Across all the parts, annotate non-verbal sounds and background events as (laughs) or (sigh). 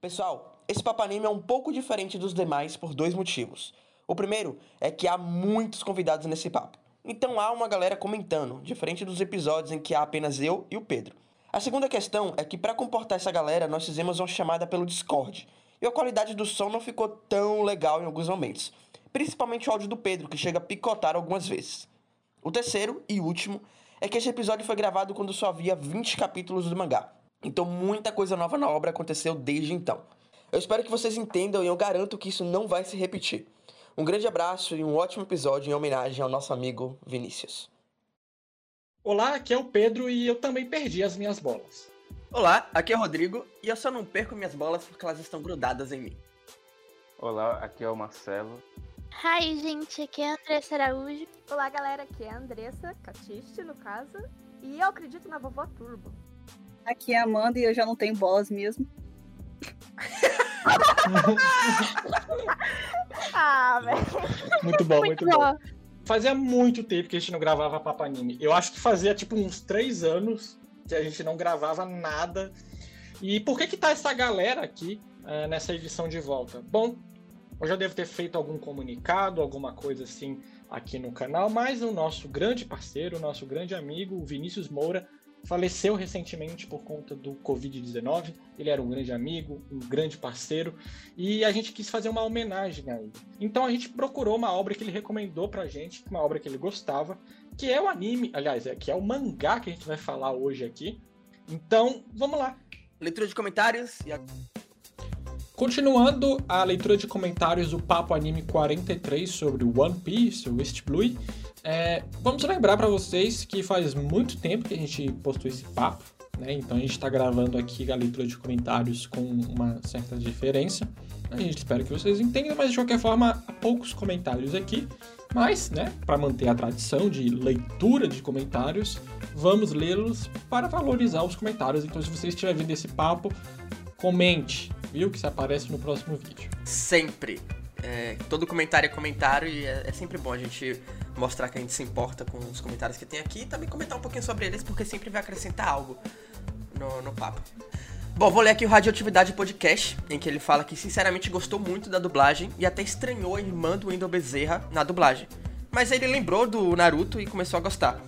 Pessoal, esse Papanime é um pouco diferente dos demais por dois motivos. O primeiro é que há muitos convidados nesse papo. Então há uma galera comentando, diferente dos episódios em que há apenas eu e o Pedro. A segunda questão é que para comportar essa galera nós fizemos uma chamada pelo Discord. E a qualidade do som não ficou tão legal em alguns momentos. Principalmente o áudio do Pedro, que chega a picotar algumas vezes. O terceiro e último é que esse episódio foi gravado quando só havia 20 capítulos do mangá. Então muita coisa nova na obra aconteceu desde então. Eu espero que vocês entendam e eu garanto que isso não vai se repetir. Um grande abraço e um ótimo episódio em homenagem ao nosso amigo Vinícius. Olá, aqui é o Pedro e eu também perdi as minhas bolas. Olá, aqui é o Rodrigo e eu só não perco minhas bolas porque elas estão grudadas em mim. Olá, aqui é o Marcelo. Hi, gente, aqui é a Andressa Araújo. Olá, galera, aqui é a Andressa Catiste, no caso. E eu acredito na vovó Turbo. Aqui é a Amanda e eu já não tenho bolas mesmo. (laughs) ah, velho. Muito bom, muito, muito bom. bom. Fazia muito tempo que a gente não gravava Papa Anime. Eu acho que fazia tipo uns três anos que a gente não gravava nada. E por que que tá essa galera aqui uh, nessa edição de volta? Bom, eu já devo ter feito algum comunicado, alguma coisa assim aqui no canal, mas o nosso grande parceiro, o nosso grande amigo, o Vinícius Moura, faleceu recentemente por conta do Covid-19. Ele era um grande amigo, um grande parceiro, e a gente quis fazer uma homenagem a ele. Então a gente procurou uma obra que ele recomendou pra gente, uma obra que ele gostava, que é o anime, aliás, é, que é o mangá que a gente vai falar hoje aqui. Então, vamos lá. Leitura de comentários e. Continuando a leitura de comentários do Papo Anime 43 sobre One Piece, o East Blue, é, vamos lembrar para vocês que faz muito tempo que a gente postou esse papo, né? Então a gente está gravando aqui a leitura de comentários com uma certa diferença. A gente espera que vocês entendam, mas de qualquer forma, há poucos comentários aqui. Mas, né, para manter a tradição de leitura de comentários, vamos lê-los para valorizar os comentários. Então, se você estiver vendo esse papo, comente, viu? Que se aparece no próximo vídeo. Sempre. É, todo comentário é comentário e é, é, sempre bom a gente mostrar que a gente se importa com os comentários que tem aqui e também comentar um pouquinho sobre eles, porque sempre vai acrescentar algo no, no papo. Bom, vou ler aqui o Radioatividade Podcast, em que ele fala que sinceramente gostou muito da dublagem e até estranhou a irmã do Wendell Bezerra na dublagem. Mas ele lembrou do Naruto e começou a gostar.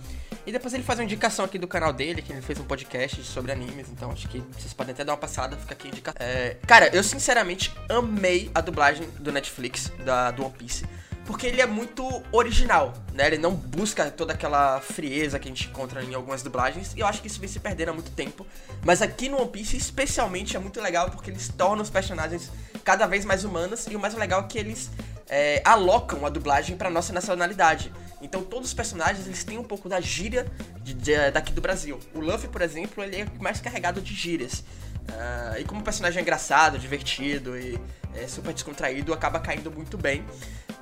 E depois ele faz uma indicação aqui do canal dele, que ele fez um podcast sobre animes, então acho que vocês podem até dar uma passada, fica aqui a indicação. É, cara, eu sinceramente amei a dublagem do Netflix, da, do One Piece. Porque ele é muito original, né? Ele não busca toda aquela frieza que a gente encontra em algumas dublagens. E eu acho que isso vem se perdendo há muito tempo. Mas aqui no One Piece, especialmente, é muito legal porque eles tornam os personagens cada vez mais humanos. E o mais legal é que eles é, alocam a dublagem para nossa nacionalidade. Então todos os personagens eles têm um pouco da gíria de, de, daqui do Brasil. O Luffy, por exemplo, ele é mais carregado de gírias. Uh, e como o personagem é engraçado, divertido e é super descontraído, acaba caindo muito bem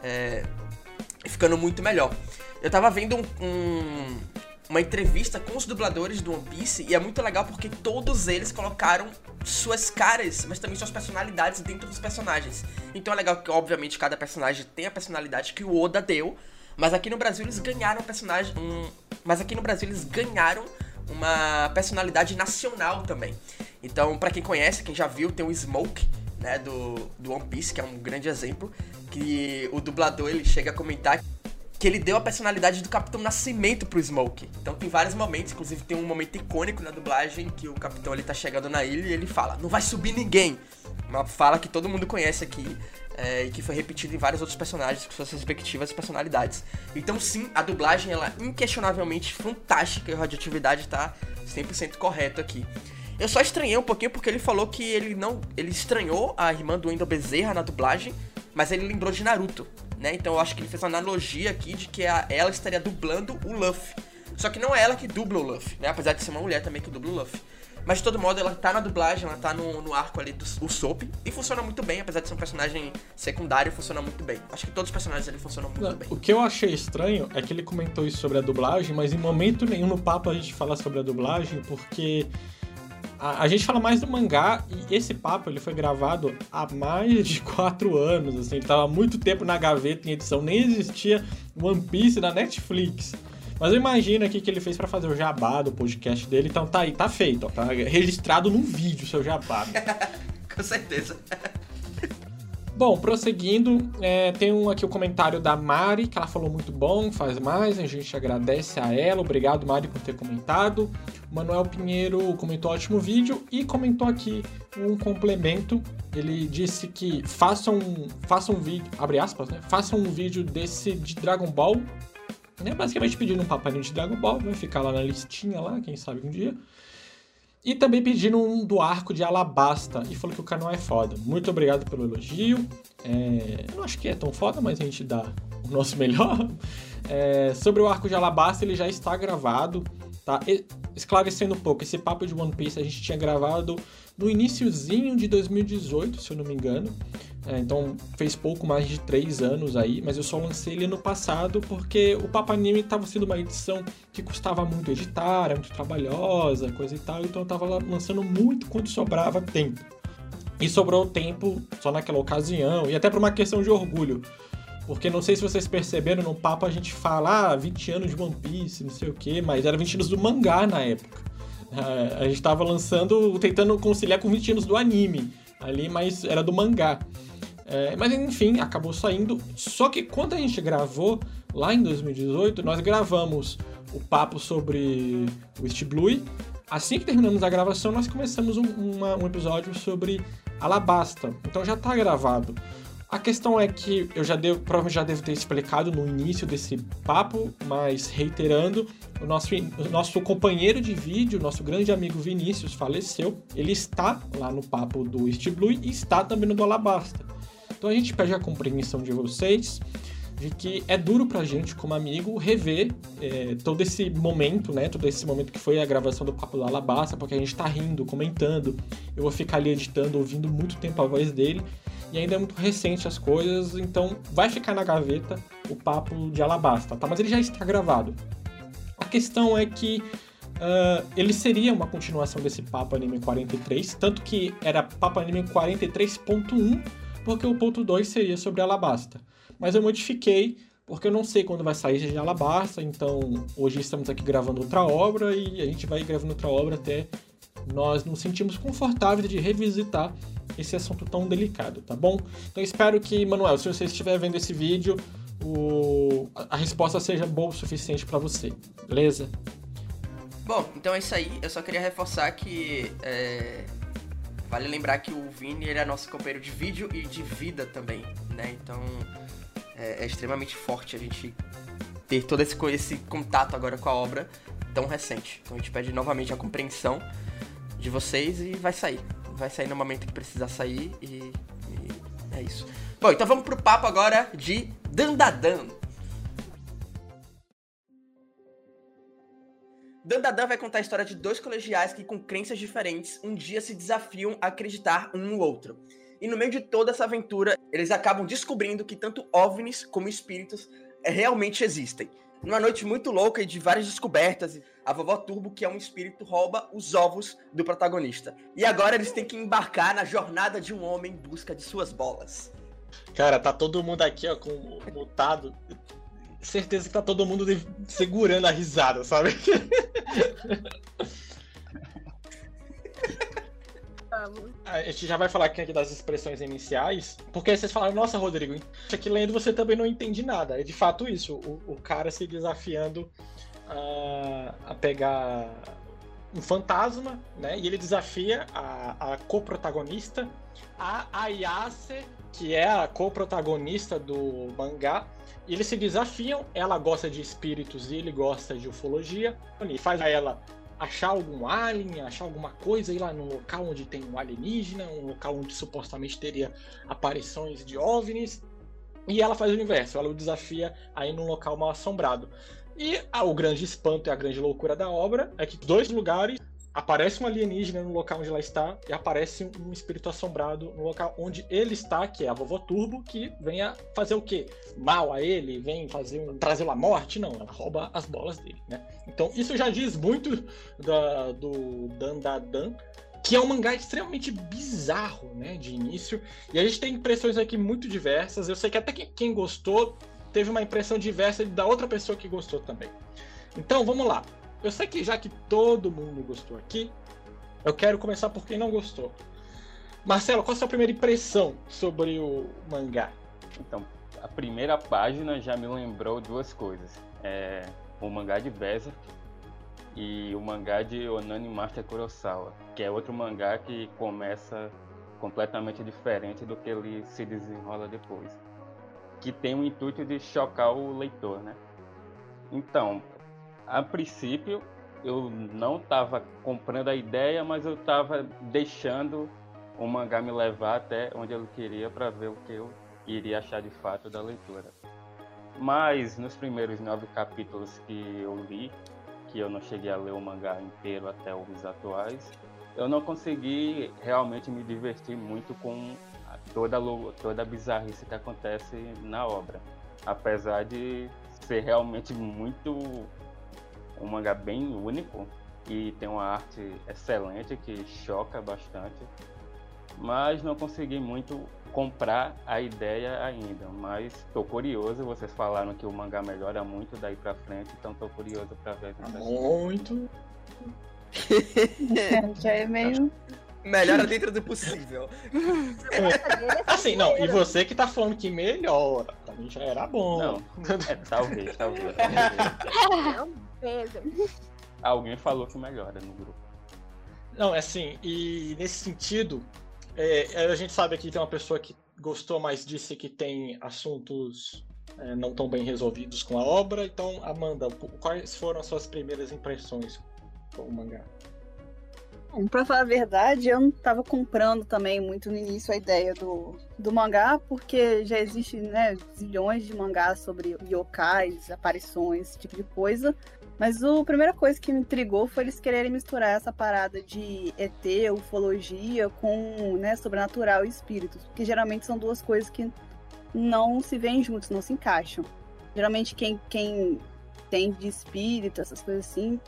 é, e ficando muito melhor. Eu tava vendo um, um, uma entrevista com os dubladores do One Piece e é muito legal porque todos eles colocaram suas caras, mas também suas personalidades dentro dos personagens. Então é legal que, obviamente, cada personagem tem a personalidade que o Oda deu mas aqui no Brasil eles ganharam personagem. Um, mas aqui no Brasil eles ganharam uma personalidade nacional também. Então, para quem conhece, quem já viu, tem o Smoke, né, do, do One Piece, que é um grande exemplo, que o dublador ele chega a comentar que ele deu a personalidade do Capitão Nascimento pro Smoke. Então tem vários momentos, inclusive tem um momento icônico na dublagem que o Capitão ele tá chegando na ilha e ele fala: "Não vai subir ninguém". Uma fala que todo mundo conhece aqui é, e que foi repetido em vários outros personagens com suas respectivas personalidades. Então, sim, a dublagem ela é inquestionavelmente fantástica e a radioatividade tá 100% correto aqui. Eu só estranhei um pouquinho porque ele falou que ele não. Ele estranhou a irmã do Wendell Bezerra na dublagem, mas ele lembrou de Naruto, né? Então eu acho que ele fez uma analogia aqui de que a, ela estaria dublando o Luffy. Só que não é ela que dubla o Luffy, né? Apesar de ser uma mulher também que dubla o Luffy. Mas de todo modo, ela tá na dublagem, ela tá no, no arco ali do o Soap. E funciona muito bem, apesar de ser um personagem secundário, funciona muito bem. Acho que todos os personagens ali funcionam muito Não, bem. O que eu achei estranho é que ele comentou isso sobre a dublagem, mas em momento nenhum no papo a gente fala sobre a dublagem, porque. A, a, gente fala mais do mangá e esse papo ele foi gravado há mais de quatro anos, assim, tava muito tempo na gaveta em edição, nem existia One Piece na Netflix. Mas eu imagino aqui que ele fez para fazer o jabá do podcast dele, então tá aí, tá feito, ó, tá registrado num vídeo o seu jabá. (laughs) com certeza. Bom, prosseguindo, é, tem um aqui o comentário da Mari, que ela falou muito bom, faz mais, a gente agradece a ela, obrigado Mari por ter comentado. Manuel Pinheiro comentou ótimo vídeo e comentou aqui um complemento. Ele disse que façam, façam um vídeo, abre aspas, né? Façam um vídeo desse de Dragon Ball, né? Basicamente pedindo um papalinho de Dragon Ball, vai ficar lá na listinha lá, quem sabe um dia. E também pedindo um do arco de Alabasta e falou que o canal é foda. Muito obrigado pelo elogio. É, eu não acho que é tão foda, mas a gente dá o nosso (laughs) melhor. É, sobre o arco de Alabasta, ele já está gravado. Tá? E, esclarecendo um pouco, esse papo de One Piece a gente tinha gravado no iníciozinho de 2018, se eu não me engano. É, então fez pouco mais de três anos aí, mas eu só lancei ele no passado porque o Papo Anime estava sendo uma edição que custava muito editar, era muito trabalhosa, coisa e tal, então eu estava lançando muito quando sobrava tempo. E sobrou tempo só naquela ocasião, e até por uma questão de orgulho. Porque não sei se vocês perceberam, no papo a gente fala ah, 20 anos de One Piece, não sei o que, mas era 20 anos do mangá na época. É, a gente estava lançando, tentando conciliar com 20 anos do anime ali, mas era do mangá. É, mas enfim, acabou saindo. Só que quando a gente gravou, lá em 2018, nós gravamos o papo sobre o East Blue. Assim que terminamos a gravação, nós começamos um, uma, um episódio sobre Alabasta. Então já está gravado. A questão é que eu já devo, provavelmente já devo ter explicado no início desse papo, mas reiterando, o nosso, o nosso companheiro de vídeo, nosso grande amigo Vinícius, faleceu. Ele está lá no papo do East Blue e está também no do Alabasta. Então a gente pede a compreensão de vocês de que é duro pra gente, como amigo, rever é, todo esse momento, né? Todo esse momento que foi a gravação do Papo do Alabasta, porque a gente tá rindo, comentando, eu vou ficar ali editando, ouvindo muito tempo a voz dele, e ainda é muito recente as coisas, então vai ficar na gaveta o Papo de Alabasta, tá? Mas ele já está gravado. A questão é que uh, ele seria uma continuação desse Papo Anime 43, tanto que era Papo Anime 43.1, porque o ponto 2 seria sobre Alabasta. Mas eu modifiquei porque eu não sei quando vai sair de Alabasta, então hoje estamos aqui gravando outra obra e a gente vai gravando outra obra até nós nos sentimos confortáveis de revisitar esse assunto tão delicado, tá bom? Então espero que, Manuel, se você estiver vendo esse vídeo, o... a resposta seja boa o suficiente para você, beleza? Bom, então é isso aí. Eu só queria reforçar que é... vale lembrar que o Vini ele é nosso companheiro de vídeo e de vida também, né? Então é, é extremamente forte a gente ter todo esse, esse contato agora com a obra tão recente. Então a gente pede novamente a compreensão de vocês e vai sair. Vai sair no momento que precisar sair e, e é isso. Bom, então vamos pro papo agora de Dandadan. Dandadan vai contar a história de dois colegiais que, com crenças diferentes, um dia se desafiam a acreditar um no outro. E no meio de toda essa aventura, eles acabam descobrindo que tanto OVNIs como espíritos eh, realmente existem. Numa noite muito louca e de várias descobertas, a vovó Turbo, que é um espírito, rouba os ovos do protagonista. E agora eles têm que embarcar na jornada de um homem em busca de suas bolas. Cara, tá todo mundo aqui, ó, com mutado. Certeza que tá todo mundo segurando a risada, sabe? (laughs) A gente já vai falar aqui das expressões iniciais, porque aí vocês falaram, nossa, Rodrigo, aqui lendo você também não entende nada. É de fato isso, o, o cara se desafiando a, a pegar um fantasma, né? E ele desafia a, a co-protagonista, a Ayase, que é a co-protagonista do mangá. Eles se desafiam, ela gosta de espíritos e ele gosta de ufologia. E faz ela achar algum alien, achar alguma coisa, ir lá num local onde tem um alienígena, um local onde supostamente teria aparições de OVNIs. E ela faz o inverso, ela o desafia a ir num local mal assombrado. E ah, o grande espanto e a grande loucura da obra é que dois lugares aparece um alienígena no local onde ela está e aparece um espírito assombrado no local onde ele está, que é a vovó Turbo, que vem a fazer o quê? Mal a ele, vem fazer um, trazer a morte? Não, ela rouba as bolas dele, né? Então isso já diz muito da, do Dandadan, que é um mangá extremamente bizarro, né, de início. E a gente tem impressões aqui muito diversas. Eu sei que até quem gostou teve uma impressão diversa da outra pessoa que gostou também. Então, vamos lá. Eu sei que já que todo mundo gostou aqui, eu quero começar por quem não gostou. Marcelo, qual a sua primeira impressão sobre o mangá? Então, a primeira página já me lembrou duas coisas. É, o mangá de Berserk e o mangá de Onani Master Kurosawa, que é outro mangá que começa completamente diferente do que ele se desenrola depois. Que tem o intuito de chocar o leitor, né? Então, a princípio, eu não estava comprando a ideia, mas eu estava deixando o mangá me levar até onde eu queria para ver o que eu iria achar de fato da leitura. Mas nos primeiros nove capítulos que eu li, que eu não cheguei a ler o mangá inteiro até os atuais, eu não consegui realmente me divertir muito com toda, toda a bizarrice que acontece na obra. Apesar de ser realmente muito um mangá bem único e tem uma arte excelente que choca bastante mas não consegui muito comprar a ideia ainda. Mas estou curioso, vocês falaram que o mangá melhora muito daí pra frente, então estou curioso para ver. Muito. (laughs) Já é meio. Melhora dentro do possível. (laughs) assim, não, e você que tá falando que melhora, pra mim já era bom. Não, é, talvez, talvez. Não, beijo. (laughs) Alguém falou que melhora no grupo. Não, é assim, e nesse sentido, é, a gente sabe que tem uma pessoa que gostou mais disse que tem assuntos é, não tão bem resolvidos com a obra. Então, Amanda, quais foram as suas primeiras impressões com o mangá? Pra falar a verdade, eu não tava comprando também muito no início a ideia do, do mangá, porque já existe, né, zilhões de mangás sobre yokais, aparições, esse tipo de coisa. Mas a primeira coisa que me intrigou foi eles quererem misturar essa parada de ET, ufologia, com né, sobrenatural e espíritos. Porque geralmente são duas coisas que não se veem juntos, não se encaixam. Geralmente quem, quem tem de espírito, essas coisas assim,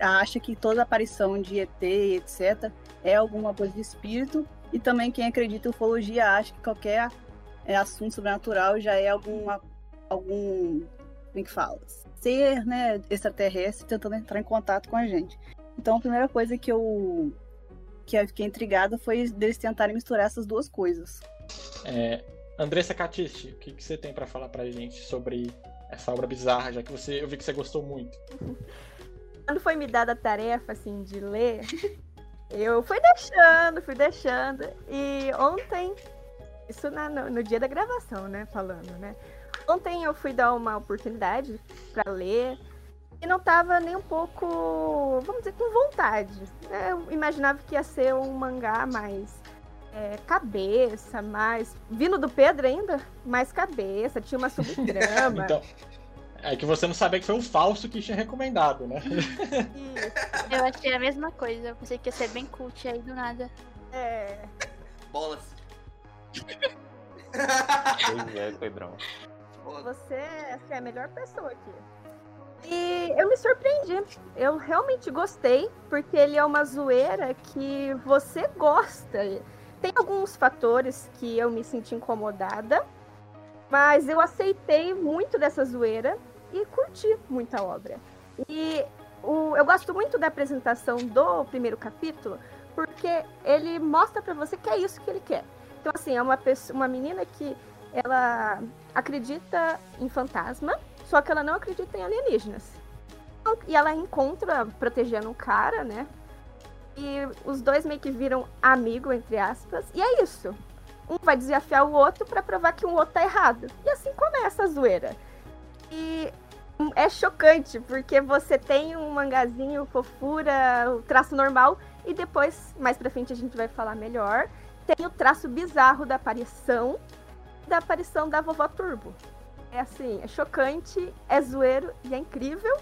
acha que toda aparição de ET, etc., é alguma coisa de espírito. E também quem acredita em ufologia acha que qualquer é, assunto sobrenatural já é alguma, algum. Como é que fala? ser né, extraterrestre tentando entrar em contato com a gente. Então a primeira coisa que eu que eu fiquei intrigada foi deles tentarem misturar essas duas coisas. É, Andressa Catisti, o que, que você tem para falar pra gente sobre essa obra bizarra, já que você eu vi que você gostou muito. (laughs) Quando foi me dada a tarefa assim de ler, eu fui deixando, fui deixando e ontem isso na, no, no dia da gravação, né, falando, né? Ontem eu fui dar uma oportunidade para ler e não tava nem um pouco, vamos dizer, com vontade. Eu imaginava que ia ser um mangá mais é, cabeça, mais. Vindo do Pedro ainda, mais cabeça, tinha uma (laughs) subtrama. então, é que você não sabia que foi o falso que tinha recomendado, né? (laughs) Eu achei a mesma coisa, eu pensei que ia ser bem cult aí do nada. É. Bolas. Pois é, Pedrão. Você é a melhor pessoa aqui. E eu me surpreendi. Eu realmente gostei, porque ele é uma zoeira que você gosta. Tem alguns fatores que eu me senti incomodada, mas eu aceitei muito dessa zoeira e curti muito a obra. E o, eu gosto muito da apresentação do primeiro capítulo, porque ele mostra para você que é isso que ele quer. Então, assim, é uma, pessoa, uma menina que ela acredita em fantasma, só que ela não acredita em alienígenas. E ela encontra protegendo um cara, né? E os dois meio que viram amigo, entre aspas. E é isso. Um vai desafiar o outro para provar que o outro tá errado. E assim começa a zoeira. E é chocante, porque você tem um mangazinho, fofura, o traço normal, e depois, mais pra frente, a gente vai falar melhor. Tem o traço bizarro da aparição da aparição da vovó Turbo. É assim, é chocante, é zoeiro e é incrível.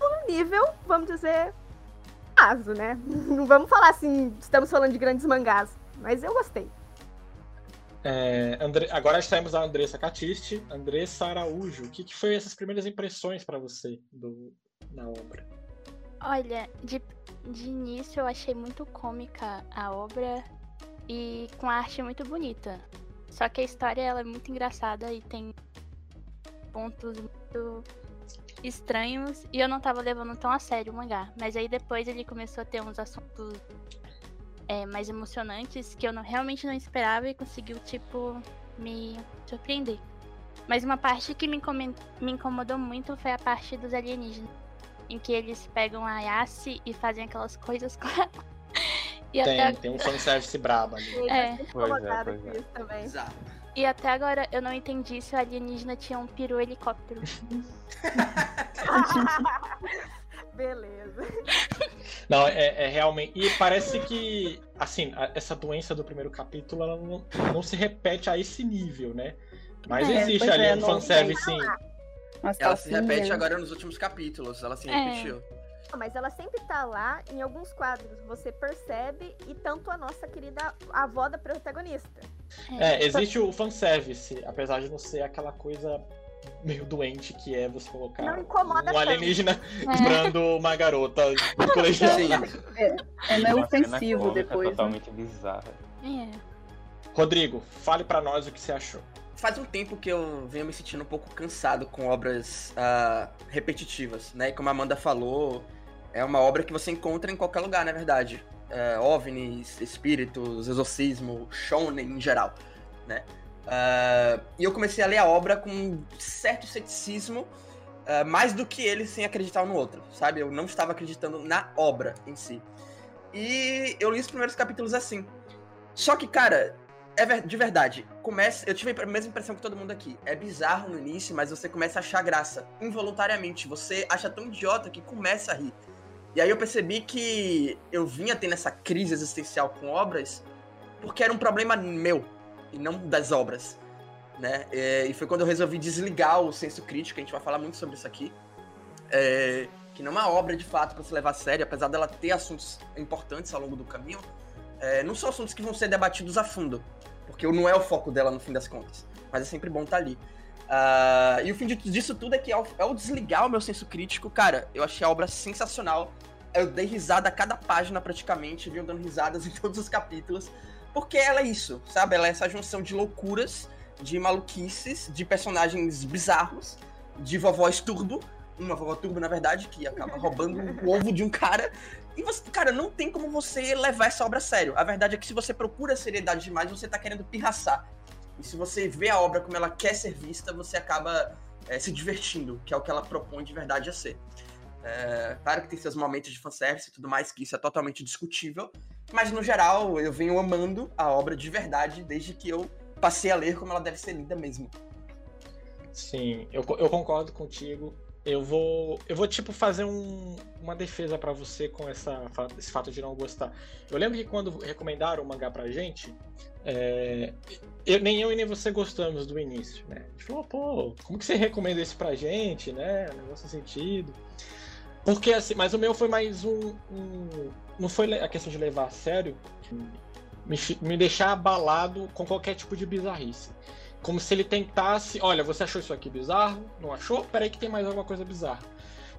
Um nível, vamos dizer, caso, né? (laughs) Não vamos falar assim, estamos falando de grandes mangás, mas eu gostei. É, André, agora estamos a Andressa Catiste. Andressa Araújo, o que, que foi essas primeiras impressões para você do, na obra? Olha, de, de início eu achei muito cômica a obra e com a arte muito bonita. Só que a história ela é muito engraçada e tem pontos muito estranhos e eu não tava levando tão a sério o mangá. Mas aí depois ele começou a ter uns assuntos é, mais emocionantes que eu não, realmente não esperava e conseguiu, tipo, me surpreender. Mas uma parte que me, me incomodou muito foi a parte dos alienígenas. Em que eles pegam a Yassi e fazem aquelas coisas (laughs) com ela. E tem, até... tem um fanservice brabo ali. É. Pois é, pois é. Também. Exato. E até agora eu não entendi se o alienígena tinha um peru helicóptero. (laughs) (laughs) Beleza. (laughs) Não, é, é, realmente. E parece que, assim, essa doença do primeiro capítulo ela não, não se repete a esse nível, né? Mas é, existe ali é, um fanservice, sim. Ela se repete agora nos últimos capítulos, ela se repetiu. Mas ela sempre tá lá em alguns quadros, você percebe, e tanto a nossa querida avó da protagonista. É, existe o fanservice, apesar de não ser aquela coisa meio doente que é você colocar um alienígena comprando é. uma garota (laughs) colegial. É, é meio ofensivo depois. É totalmente né? bizarra. É. Rodrigo, fale para nós o que você achou. Faz um tempo que eu venho me sentindo um pouco cansado com obras uh, repetitivas, né? E como a Amanda falou, é uma obra que você encontra em qualquer lugar, na verdade. É, OVNIs, espíritos, exorcismo, shonen em geral, né? Uh, e eu comecei a ler a obra com certo ceticismo, uh, mais do que ele sem acreditar um no outro, sabe? Eu não estava acreditando na obra em si. E eu li os primeiros capítulos assim. Só que, cara, é de verdade, começa. Eu tive a mesma impressão que todo mundo aqui. É bizarro no início, mas você começa a achar graça. Involuntariamente. Você acha tão idiota que começa a rir. E aí eu percebi que eu vinha tendo essa crise existencial com obras porque era um problema meu e não das obras, né? É, e foi quando eu resolvi desligar o senso crítico, a gente vai falar muito sobre isso aqui, é, que não é uma obra de fato para se levar a sério, apesar dela ter assuntos importantes ao longo do caminho, é, não são assuntos que vão ser debatidos a fundo, porque não é o foco dela no fim das contas, mas é sempre bom estar tá ali. Uh, e o fim disso tudo é que ao, ao desligar o meu senso crítico, cara, eu achei a obra sensacional. Eu dei risada a cada página praticamente, vinham dando risadas em todos os capítulos. Porque ela é isso, sabe? Ela é essa junção de loucuras, de maluquices, de personagens bizarros, de vovós turbo. Uma vovó turbo, na verdade, que acaba roubando o (laughs) ovo de um cara. E você, cara, não tem como você levar essa obra a sério. A verdade é que se você procura seriedade demais, você tá querendo pirraçar. E se você vê a obra como ela quer ser vista, você acaba é, se divertindo, que é o que ela propõe de verdade a ser. É, claro que tem seus momentos de fanservice e tudo mais, que isso é totalmente discutível, mas no geral eu venho amando a obra de verdade desde que eu passei a ler como ela deve ser lida mesmo. Sim, eu, eu concordo contigo. Eu vou, eu vou tipo fazer um, uma defesa para você com essa, esse fato de não gostar. Eu lembro que quando recomendaram o mangá pra gente, é, eu, nem eu e nem você gostamos do início, né? A gente falou, pô, como que você recomenda isso pra gente, né? Negócio sentido. Porque assim, mas o meu foi mais um, um, Não foi a questão de levar a sério, me, me deixar abalado com qualquer tipo de bizarrice. Como se ele tentasse, olha, você achou isso aqui bizarro? Não achou? Peraí que tem mais alguma coisa bizarra.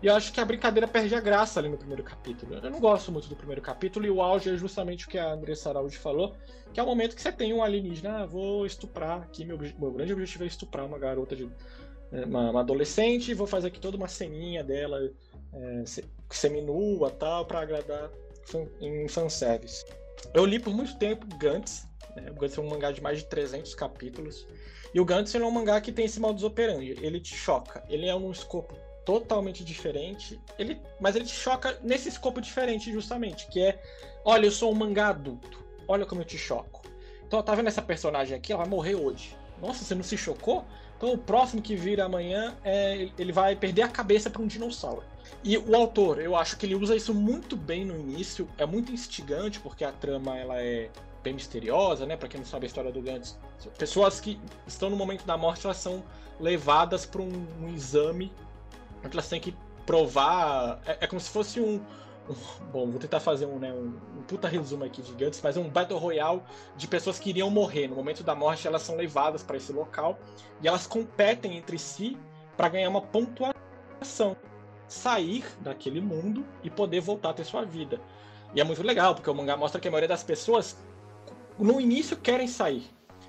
E eu acho que a brincadeira perde a graça ali no primeiro capítulo. Eu não gosto muito do primeiro capítulo, e o auge é justamente o que a Andressa Araújo falou, que é o momento que você tem um alienígena, ah, vou estuprar aqui, meu, meu grande objetivo é estuprar uma garota de. É, uma, uma adolescente, vou fazer aqui toda uma ceninha dela é, seminua tal, para agradar em fanservice. Eu li por muito tempo Gantz, né? o Gantz é um mangá de mais de 300 capítulos, e o Gantz é um mangá que tem esse modus operandi, ele te choca, ele é um escopo totalmente diferente, ele, mas ele te choca nesse escopo diferente justamente, que é, olha, eu sou um mangá adulto, olha como eu te choco. Então, tá vendo essa personagem aqui, ela vai morrer hoje. Nossa, você não se chocou? Então o próximo que vira amanhã, é, ele vai perder a cabeça para um dinossauro. E o autor, eu acho que ele usa isso muito bem no início, é muito instigante, porque a trama ela é bem misteriosa, né? Para quem não sabe a história do Gantz. Pessoas que estão no momento da morte, elas são levadas para um, um, exame, onde elas têm que provar. É, é como se fosse um, (laughs) Bom, vou tentar fazer um, né, um, um, puta resumo aqui de Gantz, mas é um Battle Royale de pessoas que iriam morrer. No momento da morte, elas são levadas para esse local e elas competem entre si para ganhar uma pontuação. Sair daquele mundo e poder voltar a ter sua vida. E é muito legal, porque o mangá mostra que a maioria das pessoas no início querem sair.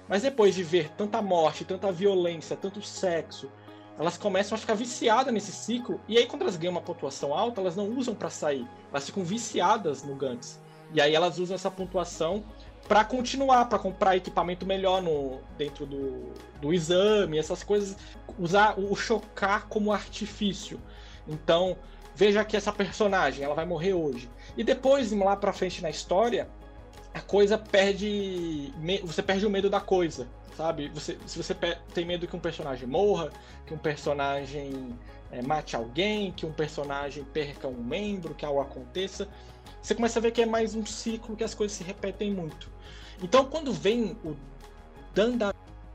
Mas depois de ver tanta morte, tanta violência, tanto sexo, elas começam a ficar viciadas nesse ciclo. E aí, quando elas ganham uma pontuação alta, elas não usam para sair. Elas ficam viciadas no Gantz. E aí elas usam essa pontuação para continuar, para comprar equipamento melhor no, dentro do, do exame, essas coisas. Usar o chocar como artifício. Então, veja que essa personagem, ela vai morrer hoje. E depois, lá pra frente na história, a coisa perde. Você perde o medo da coisa, sabe? Você, se você tem medo que um personagem morra, que um personagem é, mate alguém, que um personagem perca um membro, que algo aconteça, você começa a ver que é mais um ciclo que as coisas se repetem muito. Então, quando vem o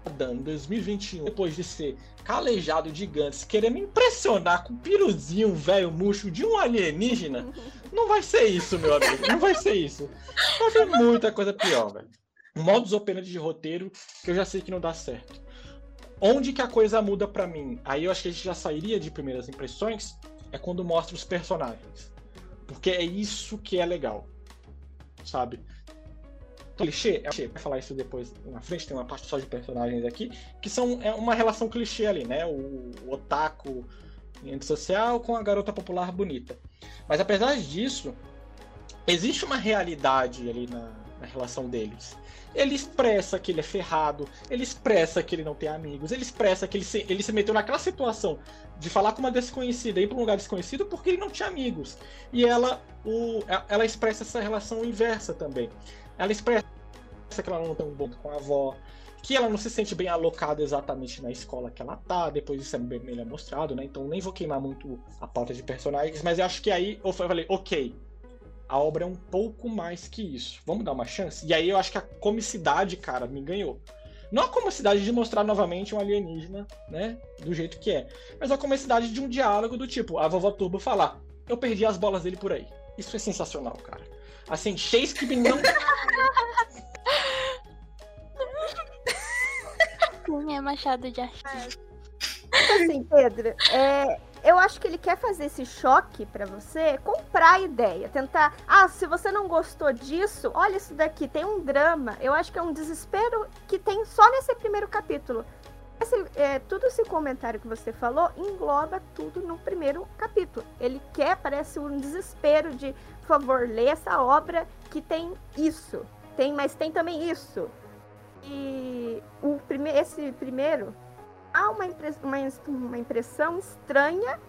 Dandadan 2021, depois de ser calejado de gigantes, querer me impressionar com o piruzinho velho murcho de um alienígena, (laughs) não vai ser isso, meu amigo. Não vai ser isso. Vai ter muita coisa pior, velho. Modus operandi de roteiro que eu já sei que não dá certo. Onde que a coisa muda para mim? Aí eu acho que a gente já sairia de primeiras impressões, é quando mostra os personagens. Porque é isso que é legal. Sabe? Clichê, é clichê, vai falar isso depois na frente, tem uma parte só de personagens aqui, que são é uma relação clichê ali, né? O, o otaku em social com a garota popular bonita. Mas apesar disso, existe uma realidade ali na, na relação deles. Ele expressa que ele é ferrado, ele expressa que ele não tem amigos, ele expressa que ele se, ele se meteu naquela situação de falar com uma desconhecida, ir para um lugar desconhecido porque ele não tinha amigos. E ela, o, ela expressa essa relação inversa também. Ela expressa que ela não tem um bom com a avó, que ela não se sente bem alocada exatamente na escola que ela tá, depois isso é bem melhor mostrado, né? Então nem vou queimar muito a pauta de personagens, mas eu acho que aí eu falei, ok, a obra é um pouco mais que isso. Vamos dar uma chance? E aí eu acho que a comicidade, cara, me ganhou. Não a comicidade de mostrar novamente um alienígena, né? Do jeito que é. Mas a comicidade de um diálogo do tipo, a vovó Turbo falar, eu perdi as bolas dele por aí. Isso é sensacional, cara. Assim, Shakespeare não. Sim, é Machado de Assis. Assim, Pedro, é, eu acho que ele quer fazer esse choque para você, comprar a ideia, tentar. Ah, se você não gostou disso, olha isso daqui, tem um drama. Eu acho que é um desespero que tem só nesse primeiro capítulo. Esse, é, tudo esse comentário que você falou engloba tudo no primeiro capítulo. Ele quer, parece um desespero de, favor, lê essa obra que tem isso. Tem, mas tem também isso. E o prime esse primeiro há uma, uma, uma impressão estranha,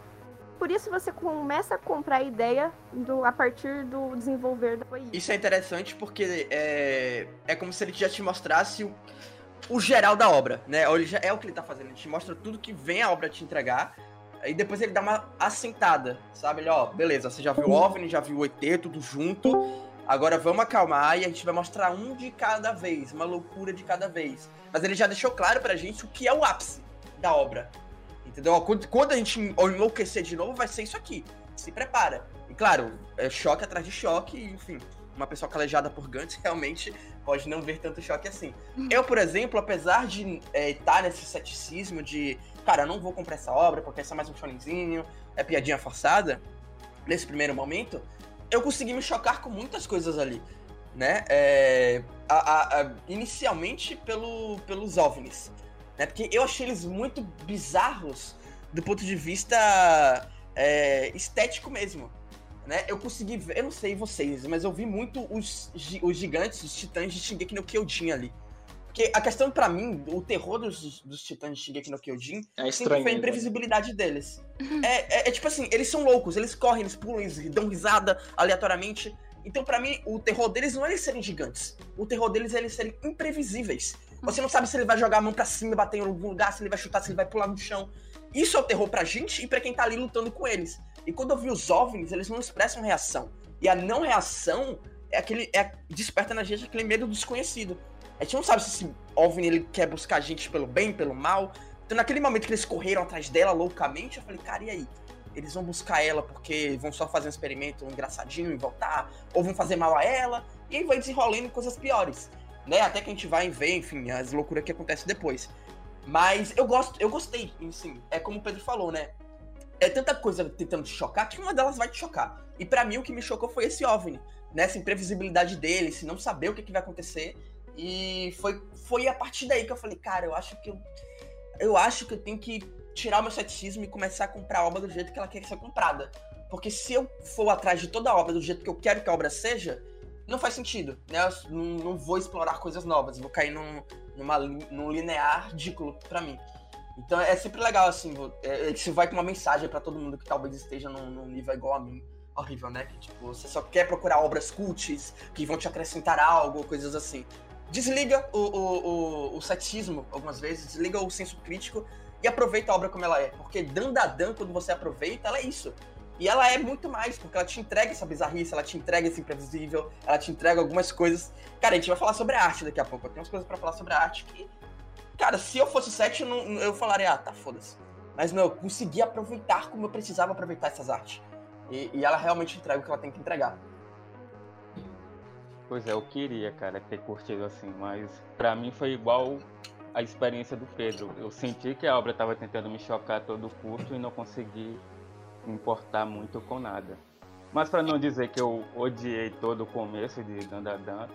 por isso você começa a comprar a ideia do, a partir do desenvolver da. Isso é interessante porque é, é como se ele já te mostrasse o, o geral da obra, né? É o que ele tá fazendo, ele te mostra tudo que vem a obra te entregar, e depois ele dá uma assentada, sabe? Ele, ó, beleza, você já viu o OVNI, já viu o ET, tudo junto, agora vamos acalmar e a gente vai mostrar um de cada vez, uma loucura de cada vez. Mas ele já deixou claro pra gente o que é o ápice da obra. Entendeu? Quando, quando a gente enlouquecer de novo, vai ser isso aqui. Se prepara. E claro, é choque atrás de choque, enfim. Uma pessoa calejada por Gantz (laughs) realmente pode não ver tanto choque assim. Hum. Eu, por exemplo, apesar de é, estar tá nesse ceticismo de, cara, eu não vou comprar essa obra porque é mais um shonenzinho, é piadinha forçada, nesse primeiro momento, eu consegui me chocar com muitas coisas ali, né? É, a, a, a, inicialmente pelo, pelos OVNIs. Né? Porque eu achei eles muito bizarros do ponto de vista é, estético mesmo. Né? Eu consegui ver, eu não sei vocês, mas eu vi muito os, os gigantes, os titãs de Shingeki no Kyojin ali. Porque a questão para mim, o terror dos, dos titãs de Shingeki no Kyojin é sempre foi a imprevisibilidade né? deles. É, é, é, tipo assim, eles são loucos, eles correm, eles pulam, eles dão risada aleatoriamente. Então, para mim, o terror deles não é eles serem gigantes. O terror deles é eles serem imprevisíveis. Você não sabe se ele vai jogar a mão pra cima, bater em algum lugar, se ele vai chutar, se ele vai pular no chão. Isso é o terror pra gente e pra quem tá ali lutando com eles. E quando eu vi os OVNIs, eles não expressam reação. E a não reação é aquele. É, desperta na gente aquele medo desconhecido. A gente não sabe se esse OVNI ele quer buscar a gente pelo bem, pelo mal. Então, naquele momento que eles correram atrás dela loucamente, eu falei, cara, e aí? Eles vão buscar ela porque vão só fazer um experimento engraçadinho e voltar? Ou vão fazer mal a ela? E aí vai desenrolando coisas piores né? Até que a gente vai ver, enfim, as loucuras que acontecem depois. Mas eu gosto, eu gostei, sim. É como o Pedro falou, né? É tanta coisa tentando te chocar que uma delas vai te chocar. E para mim o que me chocou foi esse OVNI, né? Essa imprevisibilidade dele, se não saber o que, que vai acontecer. E foi, foi a partir daí que eu falei, cara, eu acho que eu, eu acho que eu tenho que tirar o meu ceticismo e começar a comprar a obra do jeito que ela quer ser comprada. Porque se eu for atrás de toda a obra do jeito que eu quero que a obra seja, não faz sentido, né? Eu não, não vou explorar coisas novas, vou cair num, numa, num linear ridículo para mim. Então é sempre legal, assim, é, isso vai com uma mensagem para todo mundo que talvez esteja num, num, nível igual a mim. Horrível, né? Que tipo, você só quer procurar obras cults que vão te acrescentar algo, coisas assim. Desliga o, o, o, o algumas vezes, desliga o senso crítico e aproveita a obra como ela é. Porque Dandadan, quando você aproveita, ela é isso. E ela é muito mais, porque ela te entrega essa bizarrice, ela te entrega esse imprevisível, ela te entrega algumas coisas. Cara, a gente vai falar sobre a arte daqui a pouco. Eu tenho umas coisas para falar sobre a arte que. Cara, se eu fosse sete, eu, eu falaria, ah, tá, foda-se. Mas não, eu consegui aproveitar como eu precisava aproveitar essas artes. E, e, ela realmente entrega o que ela tem que entregar. Pois é, eu queria, cara, ter curtido assim, mas para mim foi igual a experiência do Pedro. Eu senti que a obra estava tentando me chocar todo o curso e não consegui me importar muito com nada. Mas para não dizer que eu odiei todo o começo de Dandadan,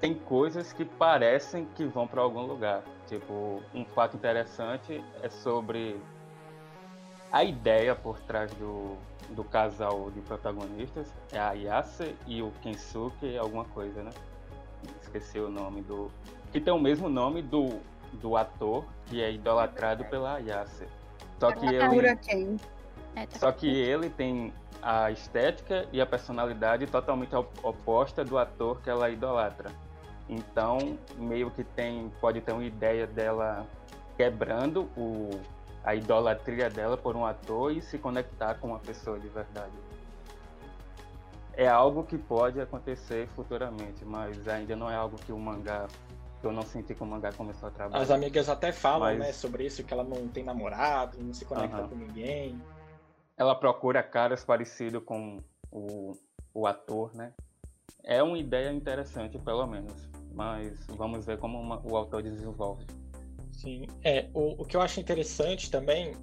tem coisas que parecem que vão para algum lugar. Tipo, um fato interessante é sobre a ideia por trás do, do casal de protagonistas. É a Yase e o Kensuke, alguma coisa, né? Esqueci o nome do. Que tem o mesmo nome do, do ator que é idolatrado pela Yase. Só que ele. É, Só que ele tem a estética e a personalidade totalmente oposta do ator que ela idolatra. Então, meio que tem, pode ter uma ideia dela quebrando o, a idolatria dela por um ator e se conectar com uma pessoa de verdade. É algo que pode acontecer futuramente, mas ainda não é algo que o mangá que eu não senti que o mangá começou a trabalhar. As amigas até falam, mas... né, sobre isso, que ela não tem namorado, não se conecta com ninguém ela procura caras parecidos com o, o ator, né? É uma ideia interessante, pelo menos. Mas vamos ver como uma, o autor desenvolve. Sim, é. O, o que eu acho interessante também,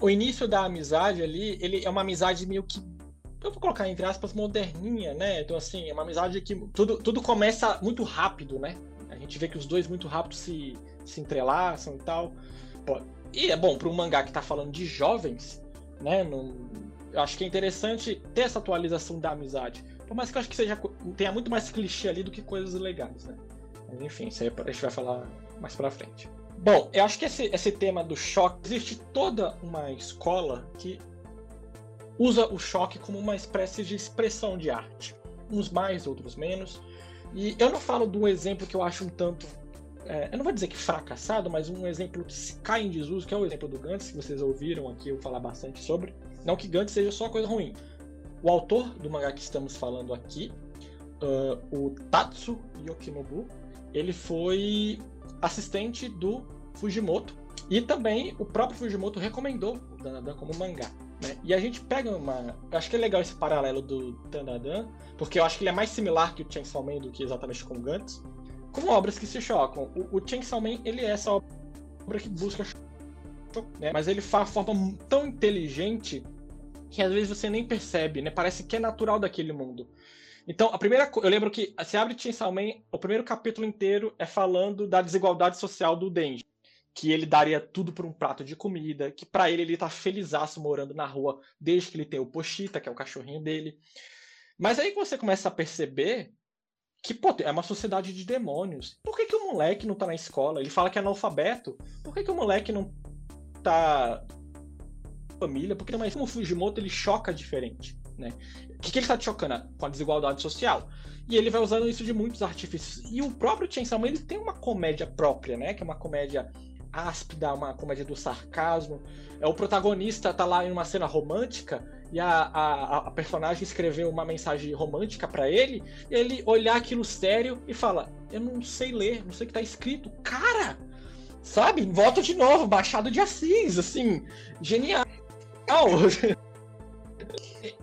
o início da amizade ali, ele é uma amizade meio que eu vou colocar entre aspas moderninha, né? Então assim, é uma amizade que tudo, tudo começa muito rápido, né? A gente vê que os dois muito rápido se, se entrelaçam e tal. E é bom para um mangá que tá falando de jovens, né? Eu acho que é interessante ter essa atualização da amizade. Por mais que eu acho que seja tenha muito mais clichê ali do que coisas legais, né? Mas enfim, isso aí a gente vai falar mais pra frente. Bom, eu acho que esse, esse tema do choque, existe toda uma escola que usa o choque como uma espécie de expressão de arte. Uns mais, outros menos. E eu não falo de um exemplo que eu acho um tanto é, eu não vou dizer que fracassado, mas um exemplo que se cai em desuso, que é o exemplo do Gantz, que vocês ouviram aqui eu falar bastante sobre. Não que Gantz seja só coisa ruim. O autor do mangá que estamos falando aqui, uh, o Tatsu Yokinobu, ele foi assistente do Fujimoto e também o próprio Fujimoto recomendou o Danadan como mangá. Né? E a gente pega uma. Eu acho que é legal esse paralelo do Danadan, porque eu acho que ele é mais similar que o Chainsaw Man do que exatamente com o Gantz como obras que se chocam. O, o Chainsaw Man, ele é essa obra que busca né? mas ele faz forma tão inteligente que às vezes você nem percebe, né? Parece que é natural daquele mundo. Então, a primeira eu lembro que você abre Chainsaw Man, o primeiro capítulo inteiro é falando da desigualdade social do Denji, que ele daria tudo por um prato de comida, que para ele ele tá felizaço morando na rua desde que ele tem o Pochita, que é o cachorrinho dele. Mas aí você começa a perceber que pô, é uma sociedade de demônios. Por que, que o moleque não tá na escola? Ele fala que é analfabeto. Por que, que o moleque não tá família? Porque mas o Fujimoto ele choca diferente, né? O que, que ele está te chocando? Com a desigualdade social. E ele vai usando isso de muitos artifícios. E o próprio Chainsaw Man ele tem uma comédia própria, né? Que é uma comédia áspida, uma comédia do sarcasmo. É o protagonista tá lá em uma cena romântica e a, a, a personagem escreveu uma mensagem romântica para ele, ele olhar aquilo sério e fala: Eu não sei ler, não sei o que tá escrito. Cara! Sabe? Volta de novo, Baixado de Assis, assim, genial. (laughs)